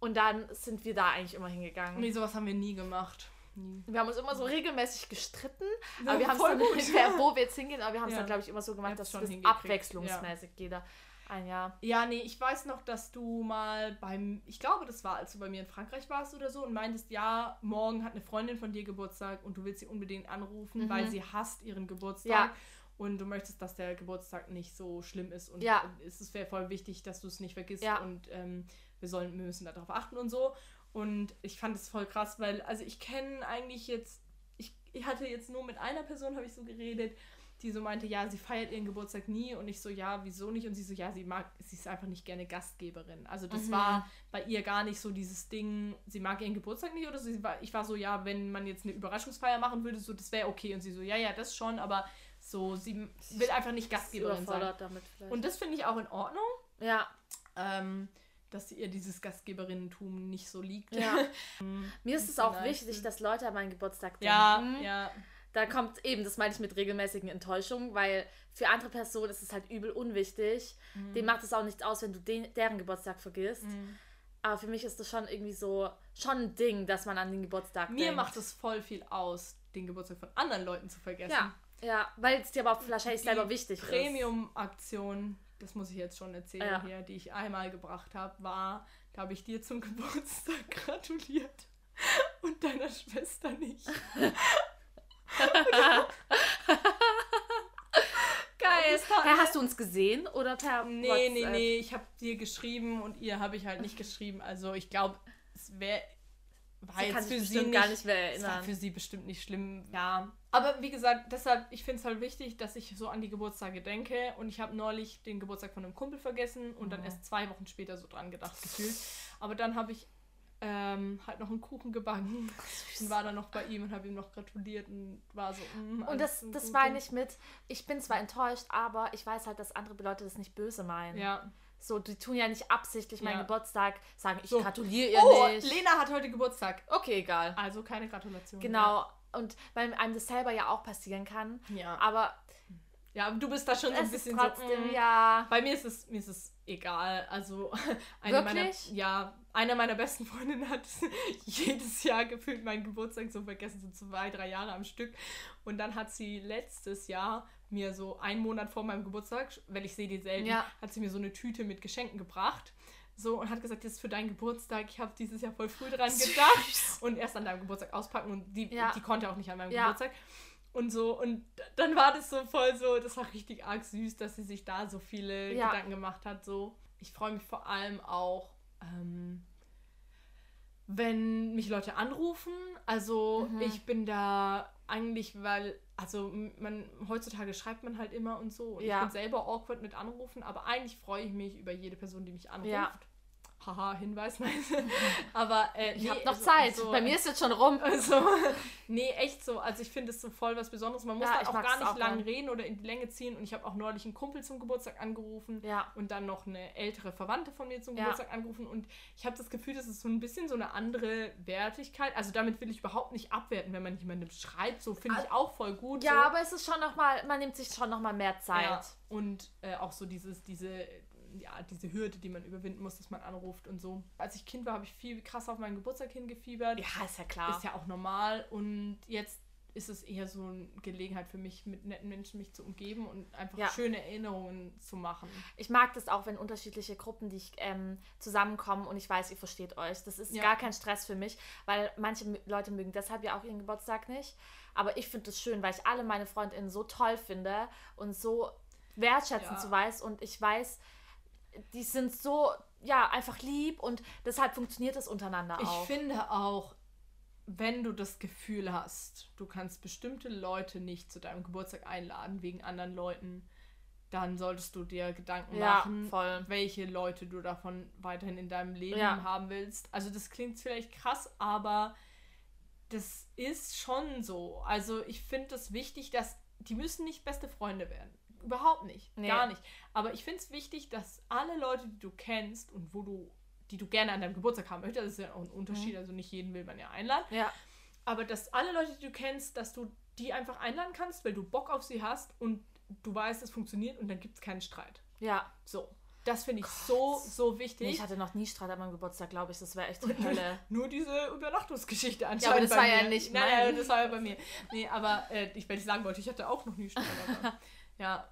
Und dann sind wir da eigentlich immer hingegangen. Nee, sowas haben wir nie gemacht. Nie. Wir haben uns immer so regelmäßig gestritten, Ja, aber wir haben es dann, gut. [LAUGHS] wo wir jetzt hingehen, aber wir haben es Ja. dann, glaube ich, immer so gemacht, dass hingekriegt, abwechslungsmäßig jeder ein Jahr. Ja, nee, ich weiß noch, dass du mal beim, ich glaube, das war, als du bei mir in Frankreich warst oder so und meintest, ja, morgen hat eine Freundin von dir Geburtstag und du willst sie unbedingt anrufen, Mhm. weil sie hasst ihren Geburtstag. Ja. Und du möchtest, dass der Geburtstag nicht so schlimm ist. Und Ja. es wäre voll wichtig, dass du es nicht vergisst. Ja. Und ähm, wir sollen, wir müssen darauf achten und so. Und ich fand es voll krass, weil, also ich kenne eigentlich jetzt, ich, ich hatte jetzt nur mit einer Person, habe ich so geredet, die so meinte, ja, sie feiert ihren Geburtstag nie. Und ich so, ja, wieso nicht? Und sie so, ja, sie mag, sie ist einfach nicht gerne Gastgeberin. Also das Mhm. war bei ihr gar nicht so dieses Ding, sie mag ihren Geburtstag nicht oder so. Sie war, ich war so, ja, wenn man jetzt eine Überraschungsfeier machen würde, so, das wäre okay. Und sie so, ja, ja, das schon, aber so, sie will einfach nicht Gastgeberin sein. Damit vielleicht. Und das finde ich auch in Ordnung, ja, ähm, dass ihr dieses Gastgeberinnentum nicht so liegt. ja. [LAUGHS] Mir ist es auch wichtig, dass Leute an meinen Geburtstag denken. ja, ja. Da kommt eben, das meine ich mit regelmäßigen Enttäuschungen, weil für andere Personen ist es halt übel unwichtig. Mhm. Dem macht es auch nichts aus, wenn du den, deren Geburtstag vergisst. Aber für mich ist das schon irgendwie so, schon ein Ding, dass man an den Geburtstag Mir denkt. macht es voll viel aus, den Geburtstag von anderen Leuten zu vergessen. Ja, ja, weil es dir aber wahrscheinlich selber wichtig ist. Premium-Aktion, das muss ich jetzt schon erzählen Ja. hier, die ich einmal gebracht habe, war, da habe ich dir zum [LAUGHS] Geburtstag gratuliert [LAUGHS] und deiner Schwester nicht. [LAUGHS] Geil. Mir hast du uns gesehen oder per Nee, WhatsApp? nee, nee, ich habe dir geschrieben und ihr habe ich halt nicht geschrieben. Also ich glaube, es wäre war Sie kann jetzt für sie bestimmt nicht, gar nicht mehr es war erinnern. für sie bestimmt nicht schlimm. Ja, aber wie gesagt, deshalb ich finde es halt wichtig, dass ich so an die Geburtstage denke und ich habe neulich den Geburtstag von einem Kumpel vergessen und dann Oh. erst zwei Wochen später so dran gedacht gefühlt. Aber dann habe ich ähm, halt noch einen Kuchen gebacken [LAUGHS] und war dann noch bei ihm und habe ihm noch gratuliert und war so. mm, Und das, das meine ich mit, ich bin zwar enttäuscht, aber ich weiß halt, dass andere Leute das nicht böse meinen. Ja. So, die tun ja nicht absichtlich meinen Ja. Geburtstag, sagen, ich So. gratuliere ihr Oh, nicht. Lena hat heute Geburtstag. Okay, egal. Also keine Gratulation. Genau. Und weil einem das selber ja auch passieren kann. Ja. Aber Ja, du bist da schon so ein bisschen trotzdem, so. mm. ja. Bei mir ist es, mir ist es egal. Also [LAUGHS] eine meiner, Wirklich? ja, einer meiner besten Freundinnen hat [LAUGHS] jedes Jahr gefühlt meinen Geburtstag so vergessen, so zwei, drei Jahre am Stück. Und dann hat sie letztes Jahr mir so einen Monat vor meinem Geburtstag, weil ich sehe die selten, Ja. hat sie mir so eine Tüte mit Geschenken gebracht. So und hat gesagt, das ist für deinen Geburtstag. Ich habe dieses Jahr voll früh dran [LAUGHS] gedacht. Süß. und erst an deinem Geburtstag auspacken und die, Ja. die konnte auch nicht an meinem Ja. Geburtstag. Und so, und dann war das so voll so, das war richtig arg süß, dass sie sich da so viele Ja. Gedanken gemacht hat. So. Ich freue mich vor allem auch, ähm, wenn mich Leute anrufen. Also Mhm. ich bin da eigentlich, weil, also man heutzutage schreibt man halt immer und so. Und Ja. ich bin selber awkward mit Anrufen, aber eigentlich freue ich mich über jede Person, die mich anruft. Ja. Haha, Hinweis, nein. [LAUGHS] aber äh, Ich nee, habe noch also- Zeit. so, Bei mir ist jetzt schon rum. [LAUGHS] also, nee, echt so. Also ich finde es so voll was Besonderes. Man muss Ja, da auch gar nicht auch lang gern. reden oder in die Länge ziehen. Und ich habe auch neulich einen Kumpel zum Geburtstag angerufen Ja. und dann noch eine ältere Verwandte von mir zum Ja. Geburtstag angerufen. Und ich habe das Gefühl, das ist so ein bisschen so eine andere Wertigkeit. Also damit will ich überhaupt nicht abwerten, wenn man jemandem schreibt. So finde ich auch voll gut. Ja, so. aber es ist schon nochmal, man nimmt sich schon nochmal mehr Zeit. Und äh, auch so dieses, diese, ja, diese Hürde, die man überwinden muss, dass man anruft und so. Als ich Kind war, habe ich viel krass auf meinen Geburtstag hingefiebert. Ja, ist ja klar. Ist ja auch normal und jetzt ist es eher so eine Gelegenheit für mich, mit netten Menschen mich zu umgeben und einfach Ja. schöne Erinnerungen zu machen. Ich mag das auch, wenn unterschiedliche Gruppen, die ich, ähm, zusammenkommen und ich weiß, ihr versteht euch. Das ist Ja. gar kein Stress für mich, weil manche Leute mögen deshalb ja auch ihren Geburtstag nicht. Aber ich finde es schön, weil ich alle meine FreundInnen so toll finde und so wertschätzen Ja. zu weiß und ich weiß, die sind so, ja, einfach lieb und deshalb funktioniert es untereinander Ich auch. finde auch, wenn du das Gefühl hast, du kannst bestimmte Leute nicht zu deinem Geburtstag einladen wegen anderen Leuten, dann solltest du dir Gedanken Ja, machen, voll. welche Leute du davon weiterhin in deinem Leben Ja. haben willst. Also das klingt vielleicht krass, aber das ist schon so. Also ich finde es wichtig, dass die müssen nicht beste Freunde werden. Überhaupt nicht. Nee. Gar nicht. Aber ich finde es wichtig, dass alle Leute, die du kennst und wo du, die du gerne an deinem Geburtstag haben möchtest, das ist ja auch ein Unterschied, also nicht jeden will man ja einladen, Ja, aber dass alle Leute, die du kennst, dass du die einfach einladen kannst, weil du Bock auf sie hast und du weißt, es funktioniert und dann gibt es keinen Streit. ja. So. Das finde ich so, so wichtig. Nee, ich hatte noch nie Streit an meinem Geburtstag, glaube ich. Das wäre echt die Hölle. [LAUGHS] Nur diese Übernachtungsgeschichte anscheinend. Ja, aber das war mir. ja nicht Nein, nein, das war ja bei mir. Nee, aber äh, ich, weil ich sagen wollte, ich hatte auch noch nie Streit. [LAUGHS] Ja,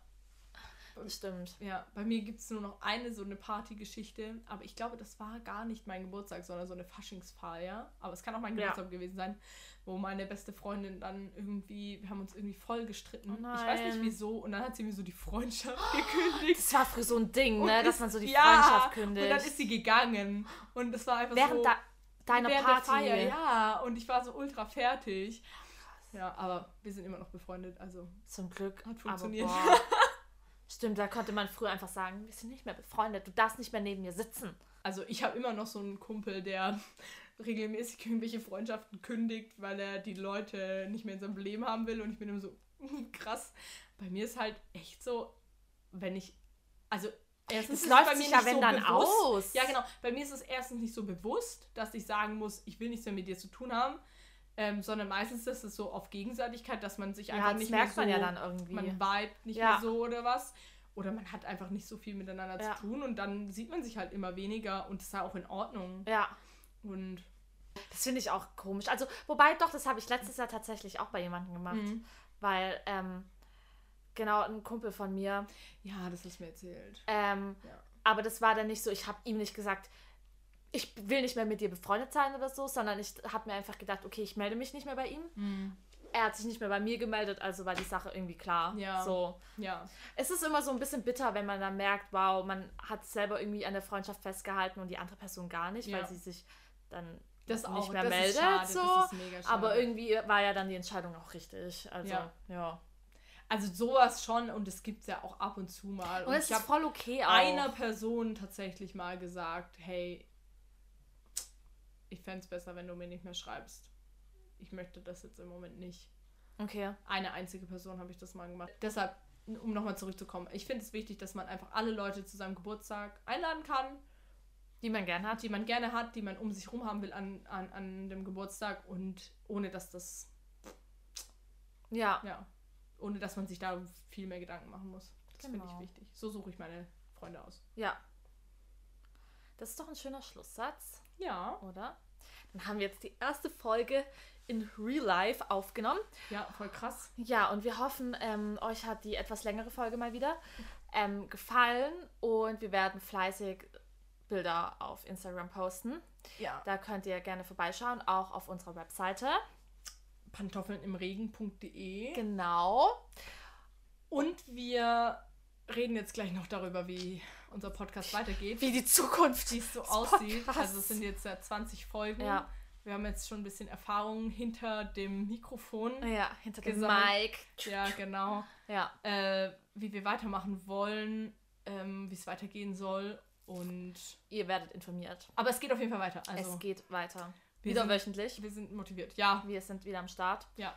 Stimmt. ja, bei mir gibt es nur noch eine so eine Partygeschichte. Aber ich glaube, das war gar nicht mein Geburtstag, sondern so eine Faschingsfeier. Aber es kann auch mein Ja. Geburtstag gewesen sein, wo meine beste Freundin dann irgendwie, wir haben uns irgendwie voll gestritten. Oh ich weiß nicht wieso. Und dann hat sie mir so die Freundschaft [LAUGHS] gekündigt. Das war früher so ein Ding, Und ne? Dass man so die ja, Freundschaft Und kündigt. dann ist sie gegangen. Und es war einfach Während so. da, deiner während Party. Feier, ja, und ich war so ultra fertig. Ja, aber wir sind immer noch befreundet, also Zum Glück. Hat funktioniert. [LAUGHS] Stimmt, da konnte man früher einfach sagen, wir sind nicht mehr befreundet, du darfst nicht mehr neben mir sitzen. also ich habe immer noch so einen Kumpel, der [LAUGHS] regelmäßig irgendwelche Freundschaften kündigt, weil er die Leute nicht mehr in seinem Leben haben will und ich bin immer so krass. Bei mir ist halt echt so, wenn ich also erstens Es läuft bei sich mir ja, nicht wenn so dann bewusst, aus. Ja, genau. Bei mir ist es erstens nicht so bewusst, dass ich sagen muss, ich will nichts mehr mit dir zu tun haben, ähm, sondern meistens ist es so auf Gegenseitigkeit, dass man sich Ja, einfach das nicht merkt mehr man so, ja dann irgendwie. man vibet nicht Ja. mehr so oder was. Oder man hat einfach nicht so viel miteinander Ja. zu tun und dann sieht man sich halt immer weniger und das ist ja auch in Ordnung. Ja, Und das finde ich auch komisch. Also, wobei doch, das habe ich letztes Jahr tatsächlich auch bei jemandem gemacht. Mhm. Weil, ähm, genau, ein Kumpel von mir, ja, das hast du mir erzählt. ähm, Ja. aber das war dann nicht so, ich habe ihm nicht gesagt, ich will nicht mehr mit dir befreundet sein oder so, sondern ich habe mir einfach gedacht, okay, ich melde mich nicht mehr bei ihm. er hat sich nicht mehr bei mir gemeldet, also war die Sache irgendwie klar. Ja. So. Ja. Es ist immer so ein bisschen bitter, wenn man dann merkt, wow, man hat selber irgendwie an der Freundschaft festgehalten und die andere Person gar nicht, Ja. weil sie sich dann Das nicht auch, mehr das meldet. schade, so. das ist mega schade. Aber irgendwie war ja dann die Entscheidung auch richtig. Also, Ja. ja. Also sowas schon und es gibt es ja auch ab und zu mal. Und, es ich ist habe voll okay auch. einer Person tatsächlich mal gesagt, hey, ich fände es besser, wenn du mir nicht mehr schreibst. Ich möchte das jetzt im Moment nicht. Okay. Eine einzige Person habe ich das mal gemacht. Deshalb, um nochmal zurückzukommen, ich finde es wichtig, dass man einfach alle Leute zu seinem Geburtstag einladen kann, Die man gern hat. die man gerne hat, die man um sich rum haben will an, an, an dem Geburtstag und ohne dass das, Ja. ja, ohne dass man sich da viel mehr Gedanken machen muss. Das finde Genau. ich wichtig. So suche ich meine Freunde aus. Ja. Das ist doch ein schöner Schlusssatz, Ja, oder? Dann haben wir jetzt die erste Folge in Real Life aufgenommen. ja, voll krass. Ja, und wir hoffen, ähm, euch hat die etwas längere Folge mal wieder ähm, gefallen und wir werden fleißig Bilder auf Instagram posten. Ja. Da könnt ihr gerne vorbeischauen, auch auf unserer Webseite. Pantoffelnimregen.de Genau. Und wir reden jetzt gleich noch darüber, wie unser Podcast weitergeht. Wie die Zukunft wie es so aussieht. Podcasts. Also es sind jetzt ja 20 Folgen. Ja. Wir haben jetzt schon ein bisschen Erfahrung hinter dem Mikrofon. Ja, hinter dem Gesammelt. Mic. Ja, genau. Ja. Äh, wie wir weitermachen wollen, ähm, wie es weitergehen soll. Und Ihr werdet informiert. aber es geht auf jeden Fall weiter. Also es geht weiter. Wieder sind- wöchentlich. wir sind motiviert. Ja, Wir sind wieder am Start. ja.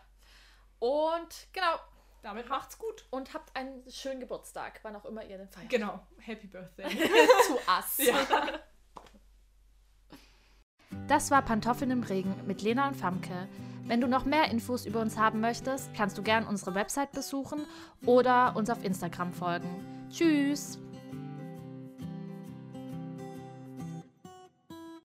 Und genau. Damit macht's gut. Und habt einen schönen Geburtstag, wann auch immer ihr den feiert. Genau. Happy Birthday. [LAUGHS] Zu us. ja. Das war Pantoffeln im Regen mit Lena und Famke. Wenn du noch mehr Infos über uns haben möchtest, kannst du gern unsere Website besuchen oder uns auf Instagram folgen. Tschüss!